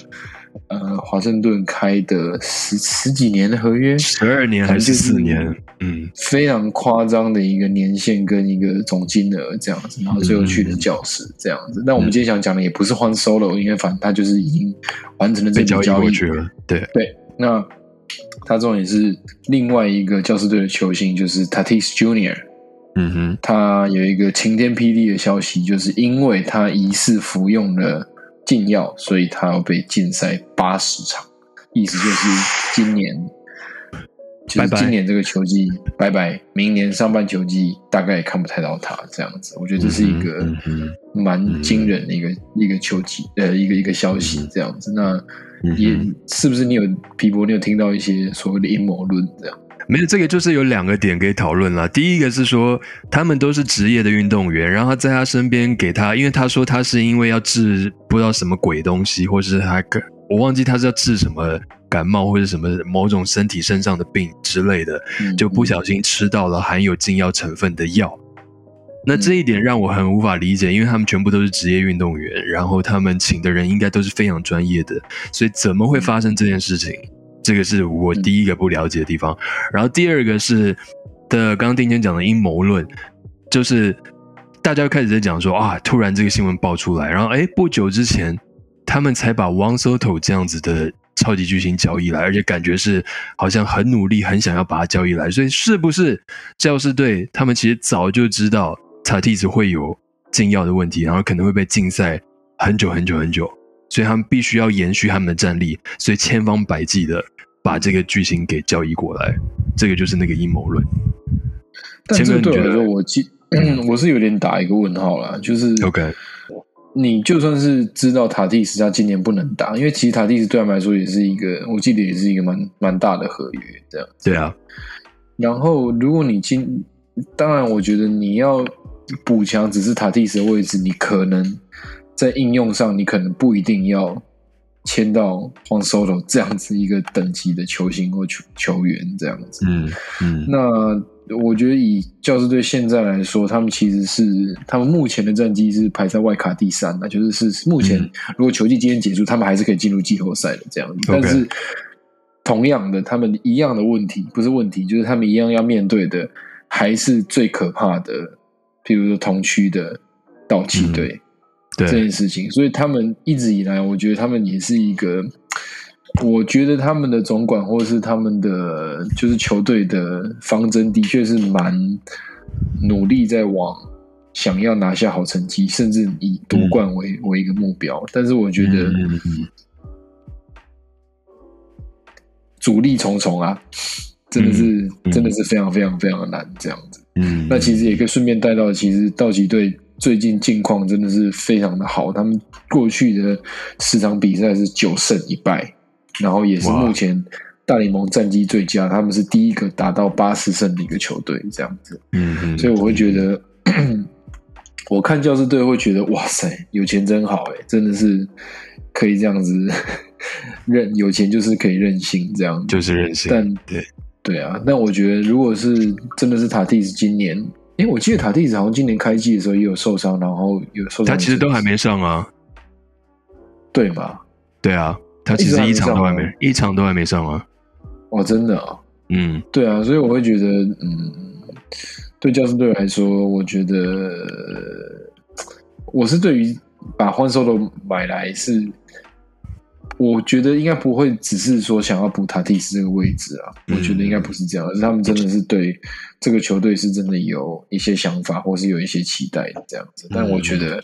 呃华盛顿开的十十几年的合约，十二年还是四年？嗯，非常夸张的一个年限跟一个总金额这样子，然后最后去的教室这样子。那我们今天想讲的也不是换 Solo，因为反正他就是已经完成了这笔交易过去了。对对，那他这种也是另外一个教师队的球星，就是 Tatis Junior。嗯哼，他有一个晴天霹雳的消息，就是因为他疑似服用了禁药，所以他要被禁赛八十场，意思就是今年。就是今年这个球季拜拜，明年上半球季大概也看不太到他这样子。我觉得这是一个蛮惊人的一个一个球季呃一个一个消息这样子。那也是不是你有皮博，你有听到一些所谓的阴谋论这样？没有，这个就是有两个点可以讨论了。第一个是说他们都是职业的运动员，然后在他身边给他，因为他说他是因为要治不知道什么鬼东西，或是他我忘记他是要治什么。感冒或者什么某种身体身上的病之类的，就不小心吃到了含有禁药成分的药。那这一点让我很无法理解，因为他们全部都是职业运动员，然后他们请的人应该都是非常专业的，所以怎么会发生这件事情？这个是我第一个不了解的地方。然后第二个是的，刚刚丁坚讲的阴谋论，就是大家开始在讲说啊，突然这个新闻爆出来，然后哎，不久之前他们才把 One Soto 这样子的。超级巨星交易来，而且感觉是好像很努力，很想要把它交易来，所以是不是教师队他们其实早就知道塔蒂子会有禁药的问题，然后可能会被禁赛很久很久很久，所以他们必须要延续他们的战力，所以千方百计的把这个剧情给交易过来，这个就是那个阴谋论。但这对我来说，我记 [clears throat] 我是有点打一个问号啦，就是 OK。你就算是知道塔蒂斯他今年不能打，因为其实塔蒂斯对他们来说也是一个，我记得也是一个蛮蛮大的合约这样。对啊。然后如果你今，当然我觉得你要补强只是塔蒂斯的位置，你可能在应用上你可能不一定要签到黄 Soto [laughs] 这样子一个等级的球星或球球员这样子。嗯嗯。那。我觉得以教师队现在来说，他们其实是他们目前的战绩是排在外卡第三的，就是是目前如果球季今天结束，他们还是可以进入季后赛的这样子。但是同样的，他们一样的问题不是问题，就是他们一样要面对的还是最可怕的，比如说同区的道奇队这件事情。所以他们一直以来，我觉得他们也是一个。我觉得他们的总管或者是他们的就是球队的方针，的确是蛮努力在往想要拿下好成绩，甚至以夺冠为为一个目标。但是我觉得阻力重重啊，真的是真的是非常非常非常的难这样子。嗯，那其实也可以顺便带到，其实道奇队最近近况真的是非常的好，他们过去的十场比赛是九胜一败。然后也是目前大联盟战绩最佳，他们是第一个达到八十胜的一个球队，这样子。嗯嗯。所以我会觉得，[clears throat] 我看教师队会觉得，哇塞，有钱真好哎，真的是可以这样子任有钱就是可以任性这样，就是任性。但对对啊，那我觉得如果是真的是塔蒂斯今年，因为我记得塔蒂斯好像今年开季的时候也有受伤，然后有受伤，他其实都还没上啊，对吧？对啊。他其实一场都还没，一场都还没上啊！哦，真的啊！嗯，对啊，所以我会觉得，嗯，对教师队来说，我觉得我是对于把换手都买来是，我觉得应该不会只是说想要补塔蒂斯这个位置啊，我觉得应该不是这样，而是他们真的是对这个球队是真的有一些想法，或是有一些期待的这样子。但我觉得。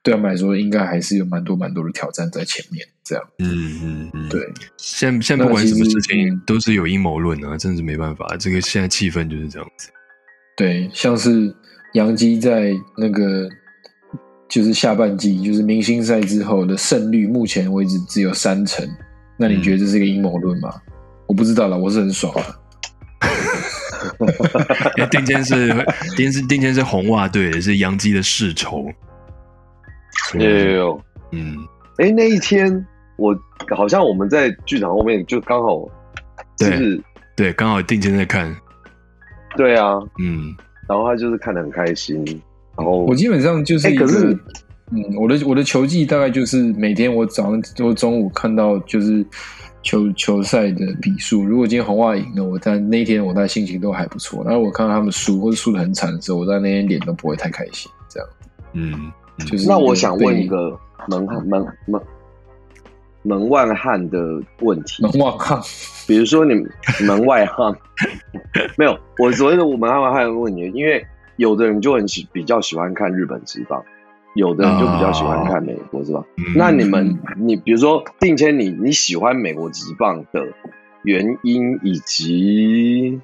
对他们来说，应该还是有蛮多蛮多的挑战在前面。这样，嗯嗯嗯，对。现现在不管什么事情，都是有阴谋论啊，真是没办法。这个现在气氛就是这样子。对，像是杨基在那个就是下半季，就是明星赛之后的胜率，目前为止只有三成。那你觉得这是一个阴谋论吗？我不知道了，我是很爽啊。[laughs] [laughs] 因为定间是定是定间是红袜队，是杨基的世仇。也有，嗯，哎，那一天我好像我们在剧场后面，就刚好，对，对，刚好定睛在看，对啊，嗯，然后他就是看得很开心，然后我基本上就是，可是嗯，我的我的球技大概就是每天我早上或中午看到就是球球赛的比数，如果今天红袜赢了，我在那一天我在心情都还不错。然后我看到他们输或者输的很惨的时候，我在那天脸都不会太开心。这样，嗯，就是那我想问一个门门门门外汉的问题，门外汉，比如说你门外汉，[laughs] 没有，我所谓的我门外汉的问题，因为有的人就很喜比较喜欢看日本职棒，有的人就比较喜欢看美国职棒。嗯那你们，你比如说定谦你，你喜欢美国职棒的原因，以及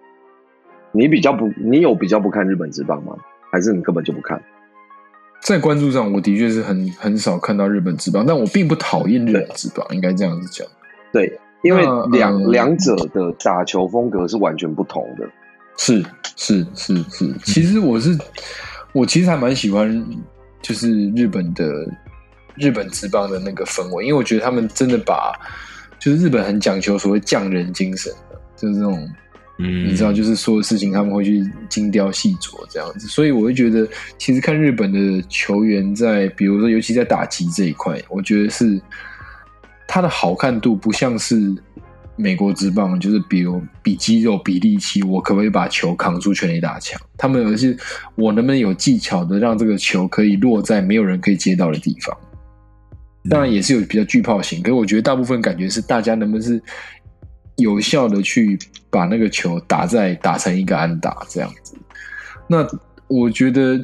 你比较不，你有比较不看日本职棒吗？还是你根本就不看？在关注上，我的确是很很少看到日本职棒，但我并不讨厌日本职棒，应该这样子讲。对，因为那两呃两者的打球风格是完全不同的。是是是是，其实我是我其实还蛮喜欢，就是日本的日本职棒的那个氛围，因为我觉得他们真的把就是日本很讲求所谓匠人精神的，就是这种嗯，你知道，就是所有事情他们会去精雕细琢这样子，所以我会觉得，其实看日本的球员在，比如说，尤其在打击这一块，我觉得是他的好看度不像是美国职棒，就是比如比肌肉、比力气，我可不可以把球扛出全垒打墙？他们而是我能不能有技巧的让这个球可以落在没有人可以接到的地方。当然也是有比较巨炮型，可是我觉得大部分感觉是大家能不能是有效的去把那个球打在打成一个安打这样子。那我觉得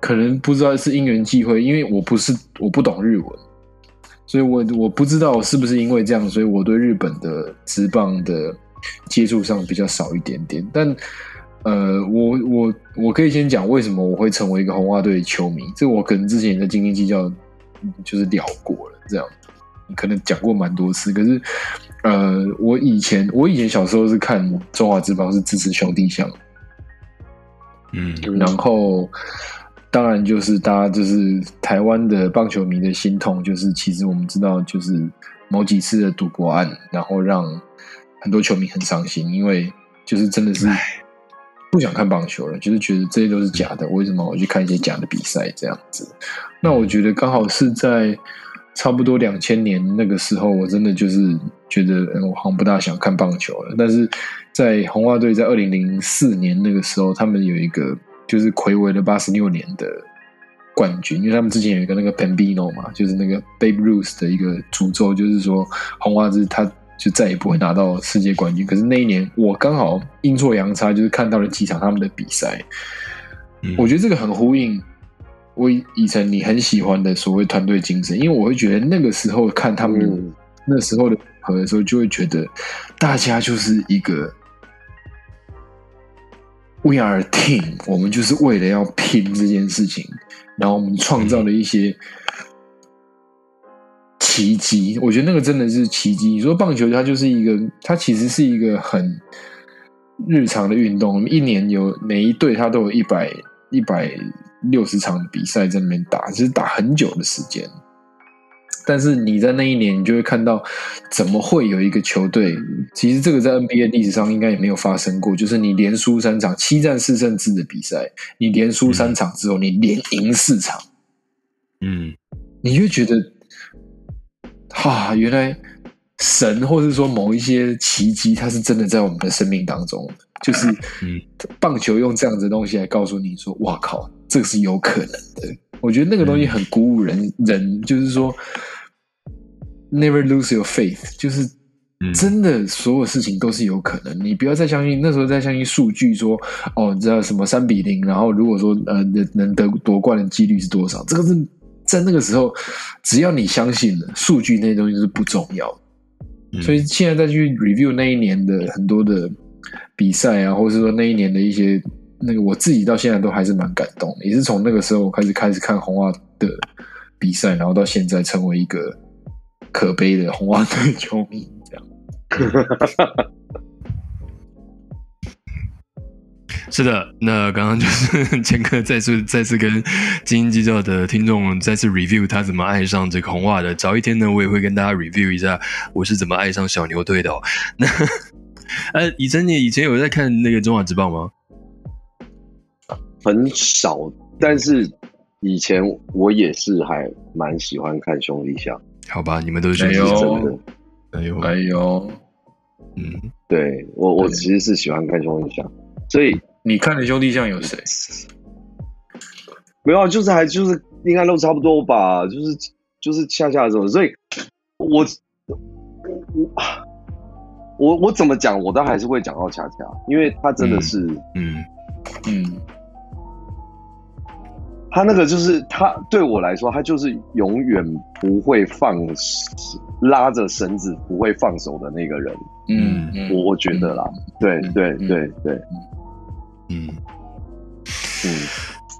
可能不知道是因缘际会，因为我不是我不懂日文，所以我我不知道是不是因为这样，所以我对日本的职棒的接触上比较少一点点。但呃，我我我可以先讲为什么我会成为一个红袜队的球迷，这我可能之前也在斤斤计较，就是聊过了，这样可能讲过蛮多次。可是呃，我以前我以前小时候是看中华职棒是支持兄弟象，嗯然后当然就是大家就是台湾的棒球迷的心痛，就是其实我们知道就是某几次的赌博案，然后让很多球迷很伤心，因为就是真的是不想看棒球了，就是觉得这些都是假的，为什么我去看一些假的比赛这样子？那我觉得刚好是在差不多两千年那个时候，我真的就是觉得，嗯，我好像不大想看棒球了。但是在红袜队在二零零四年那个时候，他们有一个就是魁违了八十六年的冠军，因为他们之前有一个那个 Pambino 嘛，就是那个 Babe Ruth 的一个诅咒，就是说红袜子他就再也不会拿到世界冠军。可是那一年我刚好阴错阳差，就是看到了几场他们的比赛，嗯。我觉得这个很呼应我以前你很喜欢的所谓团队精神，因为我会觉得那个时候看他们、嗯那时候的合的时候，就会觉得大家就是一个 we are a team，我们就是为了要拼这件事情，然后我们创造了一些奇迹。我觉得那个真的是奇迹。你说棒球，它就是一个，它其实是一个很日常的运动，一年有每一队它都有一百一百六十场比赛在那边打，就是打很久的时间。但是你在那一年，你就会看到，怎么会有一个球队？其实这个在 NBA 历史上应该也没有发生过，就是你连输三场，七战四胜制的比赛，你连输三场之后，你连赢四场，嗯你就觉得，哈，原来神或是说某一些奇迹，它是真的在我们的生命当中，就是嗯棒球用这样子的东西来告诉你说，哇靠，这个是有可能的。我觉得那个东西很鼓舞人，人就是说，never lose your faith，就是嗯真的所有事情都是有可能。你不要再相信那时候再相信数据说，哦，你知道什么三比零，然后如果说呃能能得夺冠的几率是多少，这个是在那个时候，只要你相信了，数据那些东西是不重要的。嗯所以现在再去 review 那一年的很多的比赛啊，或者是说那一年的一些那个，我自己到现在都还是蛮感动的，也是从那个时候我开始开始看红袜的比赛，然后到现在成为一个可悲的红袜队球迷，这样。[laughs] 是的，那刚刚就是 [laughs] 千克再次再次跟精英机教的听众再次 review 他怎么爱上这个红袜的。早一天呢，我也会跟大家 review 一下我是怎么爱上小牛队的、哦。那 [laughs] 呃，以真，你以前有在看那个中华职棒吗？很少，但是以前我也是还蛮喜欢看兄弟像，好吧，你们都是哎兄弟真的。哎呦，哎呦，嗯，对我我其实是喜欢看兄弟像，所以你看的兄弟像有谁？没有啊，就是还就是应该都差不多吧，就是就是恰恰这种，所以我我我我怎么讲，我都还是会讲到恰恰，因为他真的是、嗯。嗯，他那个就是他对我来说，他就是永远不会放拉着绳子不会放手的那个人，嗯嗯，我我觉得啦，对对嗯对对，嗯。嗯，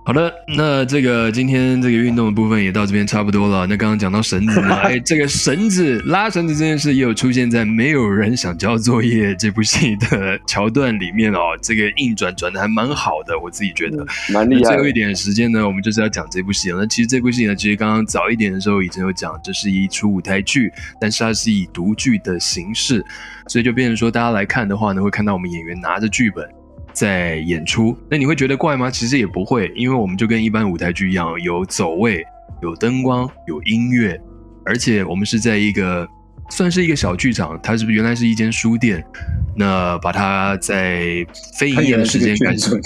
好的，那这个今天这个运动的部分也到这边差不多了。那刚刚讲到绳子呢，[laughs] 哎，这个绳子拉绳子这件事也有出现在《没有人想交作业 [laughs]》这部戏的桥段里面哦。这个硬转转的还蛮好的，我自己觉得。蛮厉害最后一，点时间呢，我们就是要讲这部戏了。那其实这部戏呢，其实刚刚早一点的时候已经有讲，这是一出舞台剧，但是它是以独剧的形式，所以就变成说，大家来看的话呢，会看到我们演员拿着剧本在演出。那你会觉得怪吗？其实也不会，因为我们就跟一般舞台剧一样，有走位、有灯光、有音乐，而且我们是在一个算是一个小剧场，它是不是原来是一间书店？那把它在非营业的时间开始个眷村，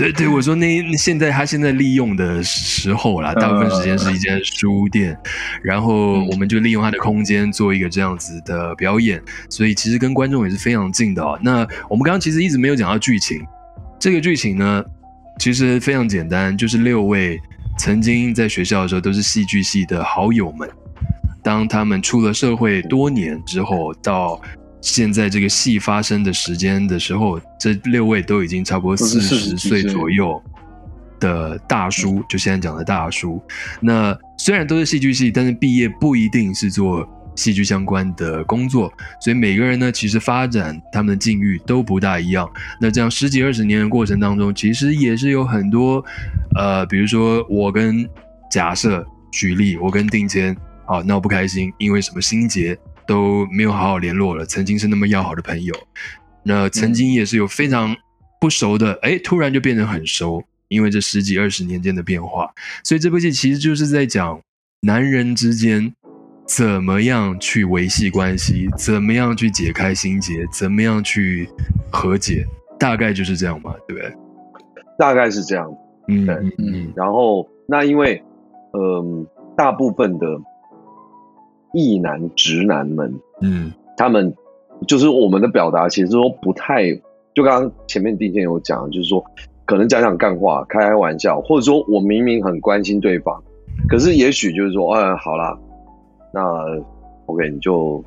对对，我说那那现在他现在利用的时候啦，大部分时间是一间书店，然后我们就利用它的空间做一个这样子的表演，所以其实跟观众也是非常近的哦。那我们刚刚其实一直没有讲到剧情，这个剧情呢其实非常简单，就是六位曾经在学校的时候都是戏剧系的好友们，当他们出了社会多年之后，到现在这个戏发生的时间的时候，这六位都已经差不多四十40几岁岁左右的大叔，就现在讲的大叔。那虽然都是戏剧系，但是毕业不一定是做戏剧相关的工作，所以每个人呢，其实发展他们的境遇都不大一样。那这样十几二十年的过程当中，其实也是有很多，呃，比如说我跟假设举例，我跟定谦啊闹不开心，因为什么心结都没有好好联络了，曾经是那么要好的朋友，那曾经也是有非常不熟的，哎，突然就变成很熟，因为这十几二十年间的变化，所以这部戏其实就是在讲男人之间。怎么样去维系关系？怎么样去解开心结？怎么样去和解？大概就是这样嘛，对不对？大概是这样。嗯对嗯嗯然后那因为，嗯、大部分的异男直男们，嗯。他们就是我们的表达，其实都不太，就刚刚前面第一件有讲，就是说可能讲讲干话、开开玩笑，或者说我明明很关心对方，可是也许就是说，嗯，好啦，那 OK 你就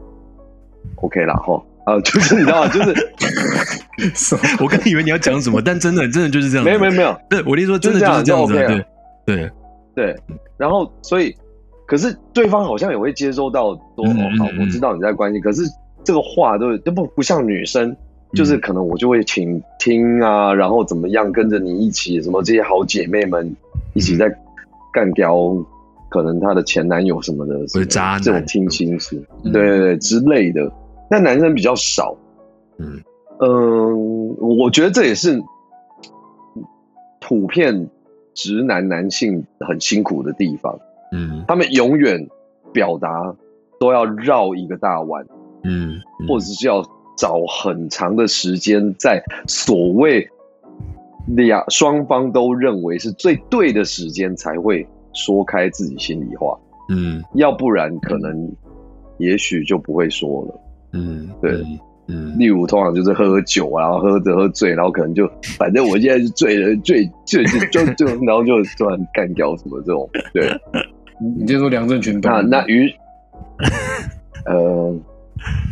OK 了，哈。啊，[laughs] 就是你知道吗？就是 [laughs] 我刚以为你要讲什么，但真的真的就是这样。没有没有没有，对，我跟你说真的就是这样对，对，然后所以，可是对方好像也会接收到说，嗯哦，好嗯，我知道你在关心，可是这个话都都不不像女生，就是嗯可能我就会倾听啊，然后怎么样跟着你一起，什么这些好姐妹们一起在干掉，可能她的前男友什么的，什么渣男这种听心事，嗯。对对对之类的，但男生比较少，嗯。嗯，我觉得这也是普遍直男男性很辛苦的地方。嗯。他们永远表达都要绕一个大弯，嗯，嗯。或者是要找很长的时间，在所谓两双方都认为是最对的时间，才会说开自己心里话，嗯。要不然可能也许就不会说了。嗯对。嗯例如，通常就是喝酒啊，然后喝着喝醉，然后可能就反正我现在是醉了，醉醉就就就，然后就突然干掉什么这种，对。你就说梁振群本那人那于，呃，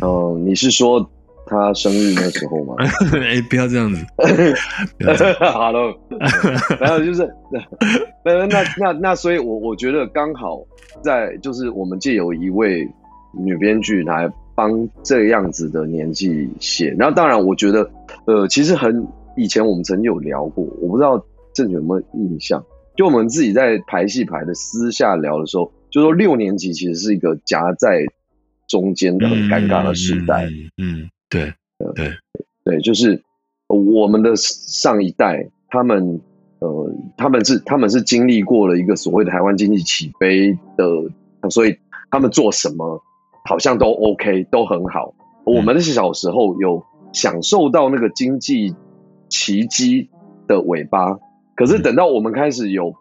呃，你是说他生日那时候吗？[laughs] 哎，不要这样子，[laughs] 不要这样好了，然后就是，那那那那，所以我我觉得刚好在就是我们借有一位女编剧来帮这样子的年纪写，然后当然我觉得，呃，其实很以前我们曾经有聊过，我不知道郑有没有印象，就我们自己在排戏排的私下聊的时候，就说六年级其实是一个夹在中间的很尴尬的时代，嗯，嗯，对，对，就是我们的上一代，他们呃，他们是他们是经历过了一个所谓的台湾经济起飞的，所以他们做什么好像都 OK，都很好。我们那些小时候有享受到那个经济奇迹的尾巴，可是等到我们开始有，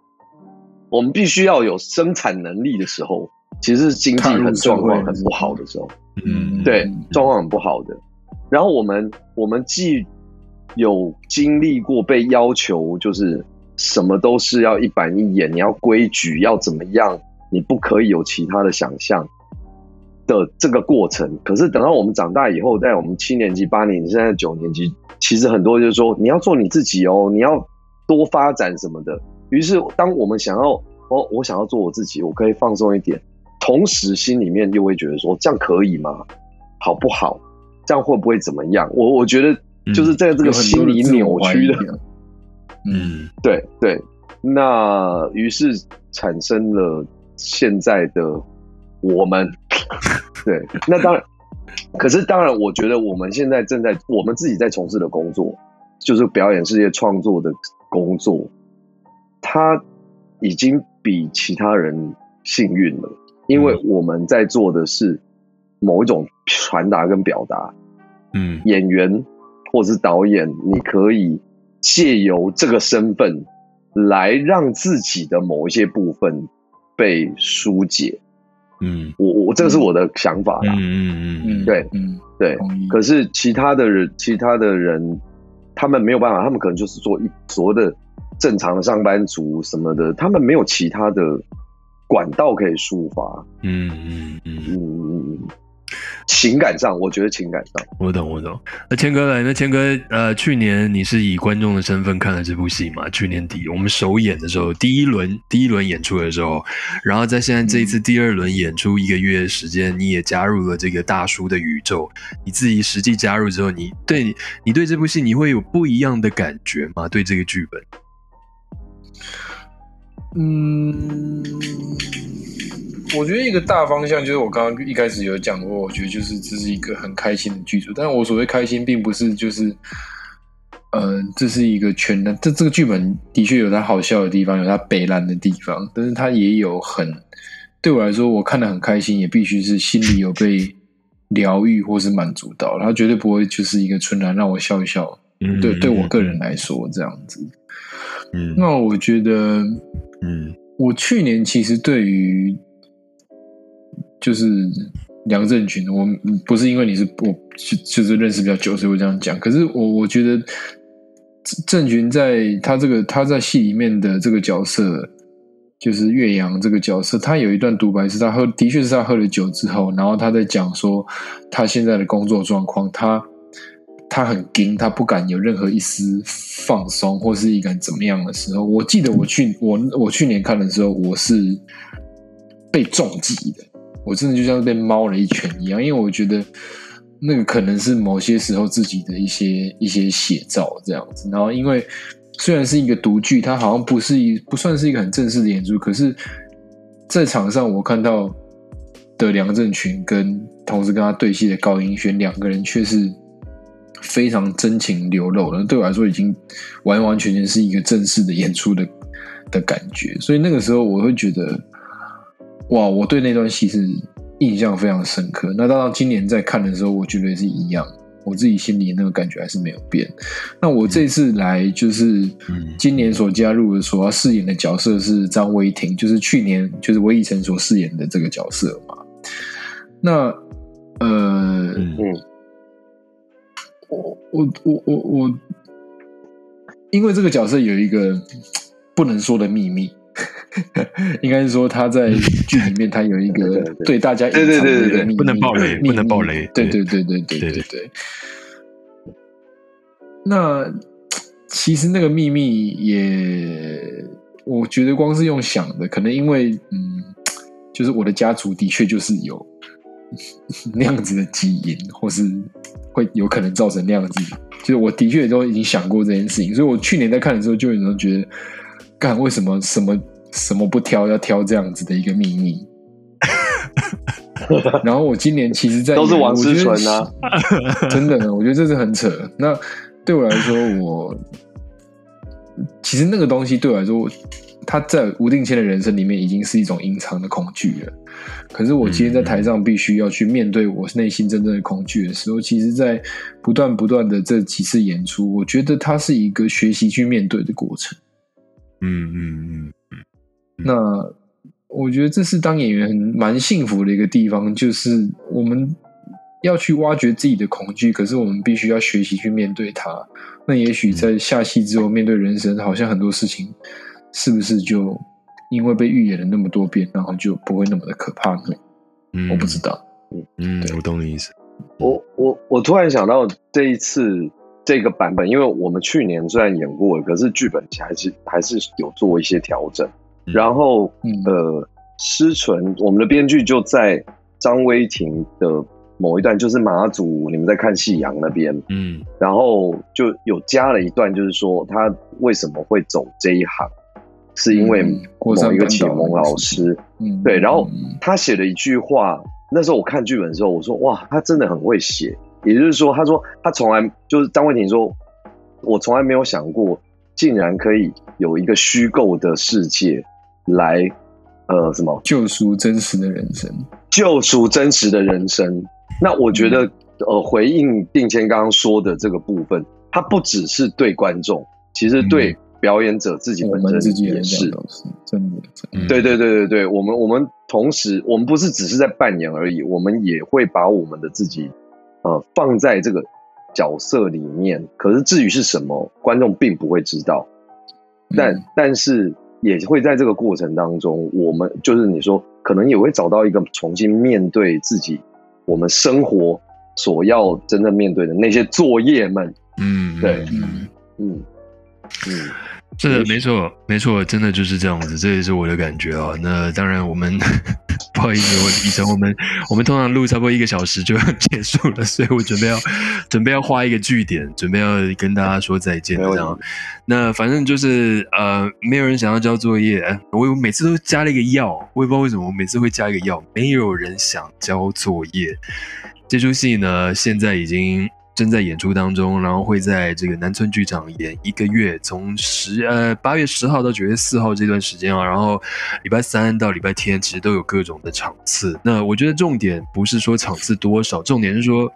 我们必须要有生产能力的时候，其实是经济很状况很不好的时候，嗯，对，状况很不好的。然后我们我们既有经历过被要求，就是什么都是要一板一眼，你要规矩，要怎么样，你不可以有其他的想象的这个过程。可是等到我们长大以后，在我们七年级、八年级、现在九年级，其实很多就是说你要做你自己哦，你要多发展什么的。于是当我们想要哦，我想要做我自己，我可以放松一点，同时心里面又会觉得说这样可以吗？好不好？这样会不会怎么样？我我觉得就是在这个心理扭曲的，[laughs] 嗯，对对。那于是产生了现在的我们，[laughs] 对。那当然，可是当然，我觉得我们现在正在我们自己在从事的工作，就是表演事业创作的工作，他已经比其他人幸运了，因为我们在做的是某一种传达跟表达。嗯，演员或者是导演，你可以借由这个身份来让自己的某一些部分被疏解。嗯，我我这个是我的想法啦。嗯嗯嗯，对，嗯，对。可是其他的人，其他的人，他们没有办法，他们可能就是做一所谓的正常的上班族什么的，他们没有其他的管道可以抒发。嗯嗯嗯嗯。情感上，我觉得情感上，我懂我懂。那谦哥来，那谦哥，呃，去年你是以观众的身份看了这部戏嘛？去年底我们首演的时候，第一轮第一轮演出的时候，然后在现在这一次第二轮演出一个月时间，你也加入了这个大叔的宇宙。你自己实际加入之后，你对你对这部戏你会有不一样的感觉吗？对这个剧本？嗯。我觉得一个大方向就是我刚刚一开始有讲过，我觉得就是这是一个很开心的剧组。但是我所谓开心，并不是就是，呃，这是一个全的。这这个剧本的确有它好笑的地方，有它北烂的地方，但是它也有很对我来说，我看的很开心，也必须是心里有被疗愈或是满足到。它绝对不会就是一个纯然让我笑一笑。对，对我个人来说这样子。嗯，那我觉得，嗯，我去年其实对于。就是梁振群，我不是因为你是我就就是认识比较久，所以我这样讲。可是我我觉得郑群在他这个他在戏里面的这个角色，就是岳阳这个角色，他有一段独白是他喝，的确是他喝了酒之后，然后他在讲说他现在的工作状况，他他很惊，他不敢有任何一丝放松，或是一敢怎么样的时候。我记得我去我我去年看的时候，我是被重击的。我真的就像被猫了一拳一样，因为我觉得那个可能是某些时候自己的一些一些写照这样子。然后，因为虽然是一个独剧，它好像不是一不算是一个很正式的演出，可是，在场上我看到的梁振群跟同时跟他对戏的高英轩两个人却是非常真情流露的，对我来说已经完完全全是一个正式的演出的的感觉。所以那个时候我会觉得。哇，我对那段戏是印象非常深刻。那到今年在看的时候，我觉得是一样，我自己心里那个感觉还是没有变。那我这次来就是今年所加入的、所要饰演的角色是张威婷，就是去年就是魏以晨所饰演的这个角色嘛。那呃，嗯，我我我我我，因为这个角色有一个不能说的秘密。[laughs] 应该是说他在剧里面，他有一个对大家对对对对对，不能爆雷，不能爆雷。对对对对对对对。那其实那个秘密也，我觉得光是用想的，可能因为嗯，就是我的家族的确就是有 [laughs] 那样子的基因，或是会有可能造成那样子。就是我的确都已经想过这件事情，所以我去年在看的时候，就有人觉得，干为什么什么？什么不挑要挑这样子的一个秘密，[laughs] 然后我今年其实，在都是王思纯啊，[laughs] 真的，我觉得这是很扯。那对我来说，我其实那个东西对我来说，他在吴定谦的人生里面已经是一种隐藏的恐惧了。可是我今天在台上必须要去面对我内心真正的恐惧的时候，其实，在不断不断的这几次演出，我觉得它是一个学习去面对的过程。嗯嗯嗯嗯，那我觉得这是当演员很蛮幸福的一个地方，就是我们要去挖掘自己的恐惧，可是我们必须要学习去面对它。那也许在下戏之后，面对人生，好像很多事情是不是就因为被预演了那么多遍，然后就不会那么的可怕呢？嗯我不知道。嗯，我懂你意思。我我我突然想到这一次这个版本，因为我们去年虽然演过了，可是剧本还是还是有做一些调整。嗯。然后嗯。呃，失纯我们的编剧就在张威婷的某一段，就是马祖你们在看夕阳那边，嗯。然后就有加了一段，就是说他为什么会走这一行，是因为某一个启蒙老师。嗯，对，然后嗯。他写了一句话，那时候我看剧本的时候，我说哇，他真的很会写。也就是说，他说他从来就是张慧婷说，我从来没有想过，竟然可以有一个虚构的世界来，呃，什么救赎真实的人生。救赎真实的人生。那我觉得，嗯呃，回应定谦刚刚说的这个部分，它不只是对观众，其实对表演者自己本身自己身也是。也是真的，真的嗯，对对对对对，我们我们同时，我们不是只是在扮演而已，我们也会把我们的自己，呃，放在这个角色里面。可是至于是什么，观众并不会知道。但、嗯但是也会在这个过程当中，我们就是你说，可能也会找到一个重新面对自己，我们生活所要真正面对的那些作业们。嗯，对。嗯。嗯。嗯，是的，没错，没错，真的就是这样子，这也是我的感觉啊。那当然，我们 [laughs] 不好意思，我以前我们我们通常录差不多一个小时就要结束了，所以我准备要准备要画一个句点，准备要跟大家说再见这样。那反正就是呃，没有人想要交作业，我我每次都加了一个要，我也不知道为什么我每次会加一个要，没有人想交作业。这出戏呢，现在已经正在演出当中，然后会在这个南村剧场演一个月，从十呃八月十号到九月四号这段时间啊，然后礼拜三到礼拜天其实都有各种的场次。那我觉得重点不是说场次多少，重点是说。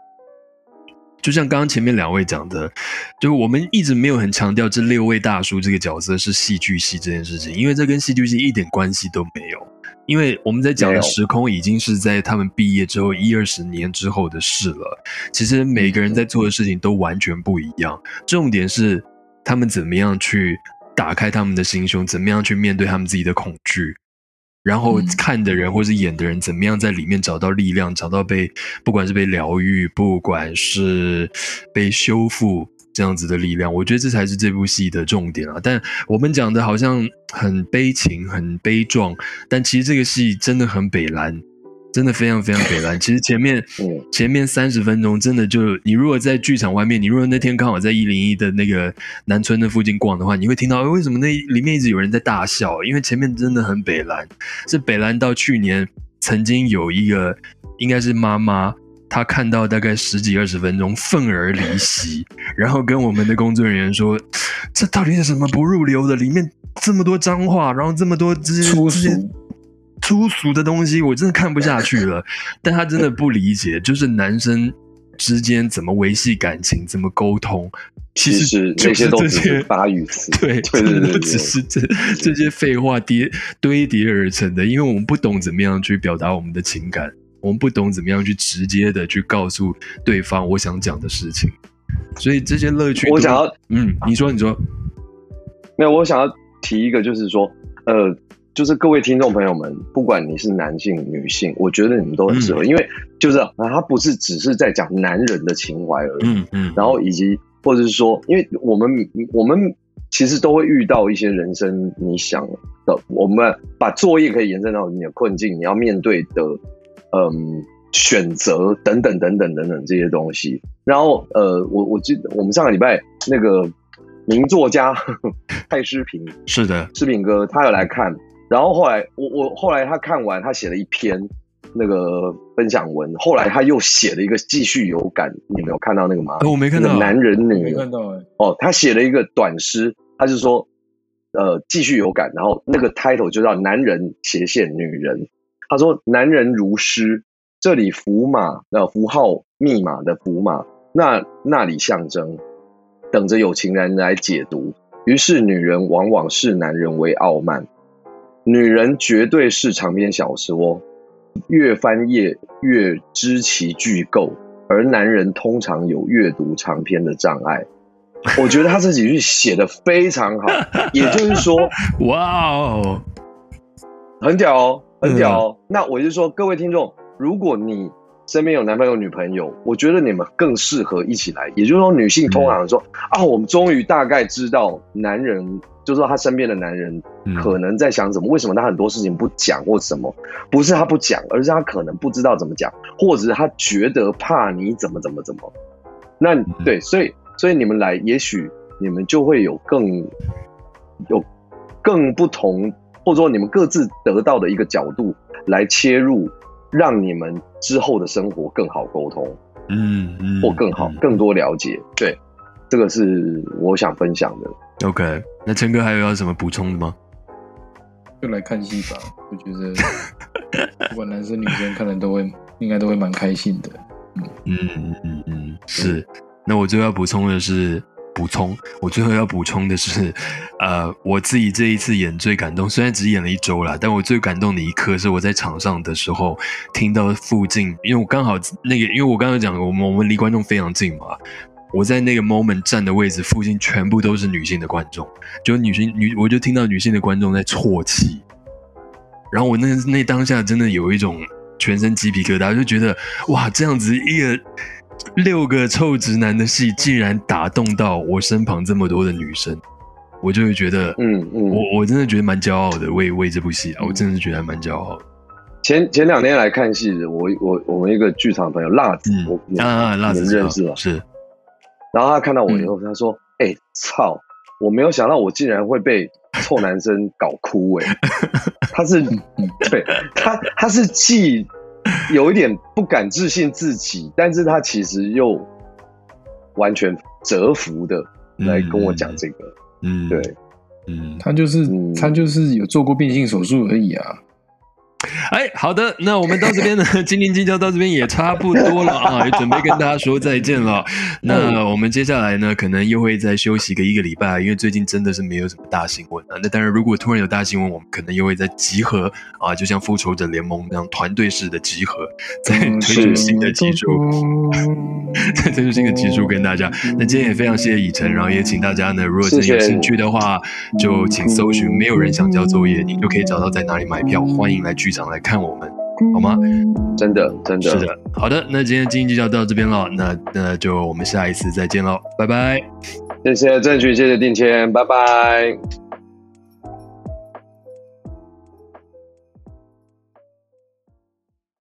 就像刚刚前面两位讲的，就我们一直没有很强调这六位大叔这个角色是戏剧系这件事情，因为这跟戏剧系一点关系都没有。因为我们在讲的时空已经是在他们毕业之后一二十年之后的事了。其实每个人在做的事情都完全不一样，重点是他们怎么样去打开他们的心胸，怎么样去面对他们自己的恐惧，然后嗯看的人或是演的人怎么样在里面找到力量，找到被不管是被疗愈，不管是被修复。这样子的力量，我觉得这才是这部戏的重点啊！但我们讲的好像很悲情、很悲壮，但其实这个戏真的很北蓝，真的非常非常北蓝。其实前面 [laughs] 嗯前面三十分钟真的就，你如果在剧场外面，你如果那天刚好在一零一的那个南村的附近逛的话，你会听到、诶为什么那里面一直有人在大笑？因为前面真的很北蓝，是北蓝到去年曾经有一个应该是妈妈。她看到大概十几二十分钟，愤而离席，[laughs] 然后跟我们的工作人员说：“这到底是什么不入流的？里面这么多脏话，然后这么多这些粗俗粗俗的东西，我真的看不下去了。[laughs] 但他真的不理解，就是男生之间怎么维系感情，怎么沟通，其其实就实那些都是这些发语词。对 [laughs] 只是这这些废话叠堆叠而成的，因为我们不懂怎么样去表达我们的情感，我们不懂怎么样去直接的去告诉对方我想讲的事情，所以这些乐趣，我想要嗯，你说你说，没有，我想要提一个，就是说，呃，就是各位听众朋友们，不管你是男性、女性，我觉得你们都很适合，因为就是啊，他不是只是在讲男人的情怀而已，嗯嗯，然后以及或者是说，因为我们我们其实都会遇到一些人生你想的，我们把作业可以延伸到你的困境，你要面对的，嗯，选择等等等等等等这些东西。然后呃，我我记得我们上个礼拜那个名作家 [laughs] 蔡诗平是的，诗平哥他有来看，然后后来我我后来他看完，他写了一篇那个分享文，后来他又写了一个继续有感，你没有看到那个吗？哦我没看到那个男人女没看到哎、哦，他写了一个短诗，他就说呃继续有感，然后那个 title 就叫男人斜线女人。他说男人如诗，这里符码呃符号密码的符码，那那里象征，等着有情人来解读。于是女人往往视男人为傲慢，女人绝对是长篇小说，越翻页越知其巨构，而男人通常有阅读长篇的障碍。我觉得他这几句写的非常好，也就是说，[laughs] 哇哦，很屌哦，很屌哦。那我就说，各位听众，如果你身边有男朋友、女朋友，我觉得你们更适合一起来。也就是说，女性通常说啊，我们终于大概知道男人，就是说他身边的男人可能在想什么，为什么他很多事情不讲或什么？不是他不讲，而是他可能不知道怎么讲，或者是他觉得怕你怎么怎么怎么。那对，所以所以你们来，也许你们就会有更有更不同，或者说你们各自得到的一个角度来切入，让你们之后的生活更好沟通，嗯嗯，或更好、更多了解。对，这个是我想分享的。OK，那陈哥还有要什么补充的吗？就来看戏吧。我觉得不管男生女生看了都会，应该都会蛮开心的。嗯嗯嗯嗯，是。那我最后要补充的是，补充，我最后要补充的是，呃，我自己这一次演最感动，虽然只演了一周啦，但我最感动的一刻是我在场上的时候，听到附近，因为我刚好那个，因为我刚刚讲我们我们离观众非常近嘛，我在那个 moment 站的位置附近全部都是女性的观众，就女性女，我就听到女性的观众在啜泣，然后我那那当下真的有一种全身鸡皮疙瘩，就觉得哇，这样子一个六个臭直男的戏，竟然打动到我身旁这么多的女生，我就会觉得，嗯嗯，我我真的觉得蛮骄傲的，为为这部戏啊，我真的觉得还蛮骄傲的。前前两天来看戏的，我我我们一个剧场朋友辣子，我你啊，辣子认识了？是。然后他看到我以后，他说：“哎、操！我没有想到我竟然会被臭男生搞哭哎、他是 [laughs] 对他他是既有一点不敢置信自己，但是他其实又完全折服的来跟我讲这个。嗯，对，嗯，他就是嗯他就是有做过变性手术而已啊。哎，好的，那我们到这边呢，斤斤计较到这边也差不多了啊，也准备跟大家说再见了。那我们接下来呢，可能又会再休息个一个礼拜，因为最近真的是没有什么大新闻啊。那当然，如果突然有大新闻，我们可能又会再集合啊，就像复仇者联盟那样团队式的集合，再推出新的集数，[laughs] 再推出新的集数跟大家。那今天也非常谢谢以晨，然后也请大家呢，如果真的有兴趣的话，就请搜寻“没有人想交作业”，你就可以找到在哪里买票。欢迎来剧场来看我们，好吗？真的真的是的，好的，那今天经济就到这边了，那那就我们下一次再见喽，拜拜。谢谢郑局，谢谢定谦，拜拜。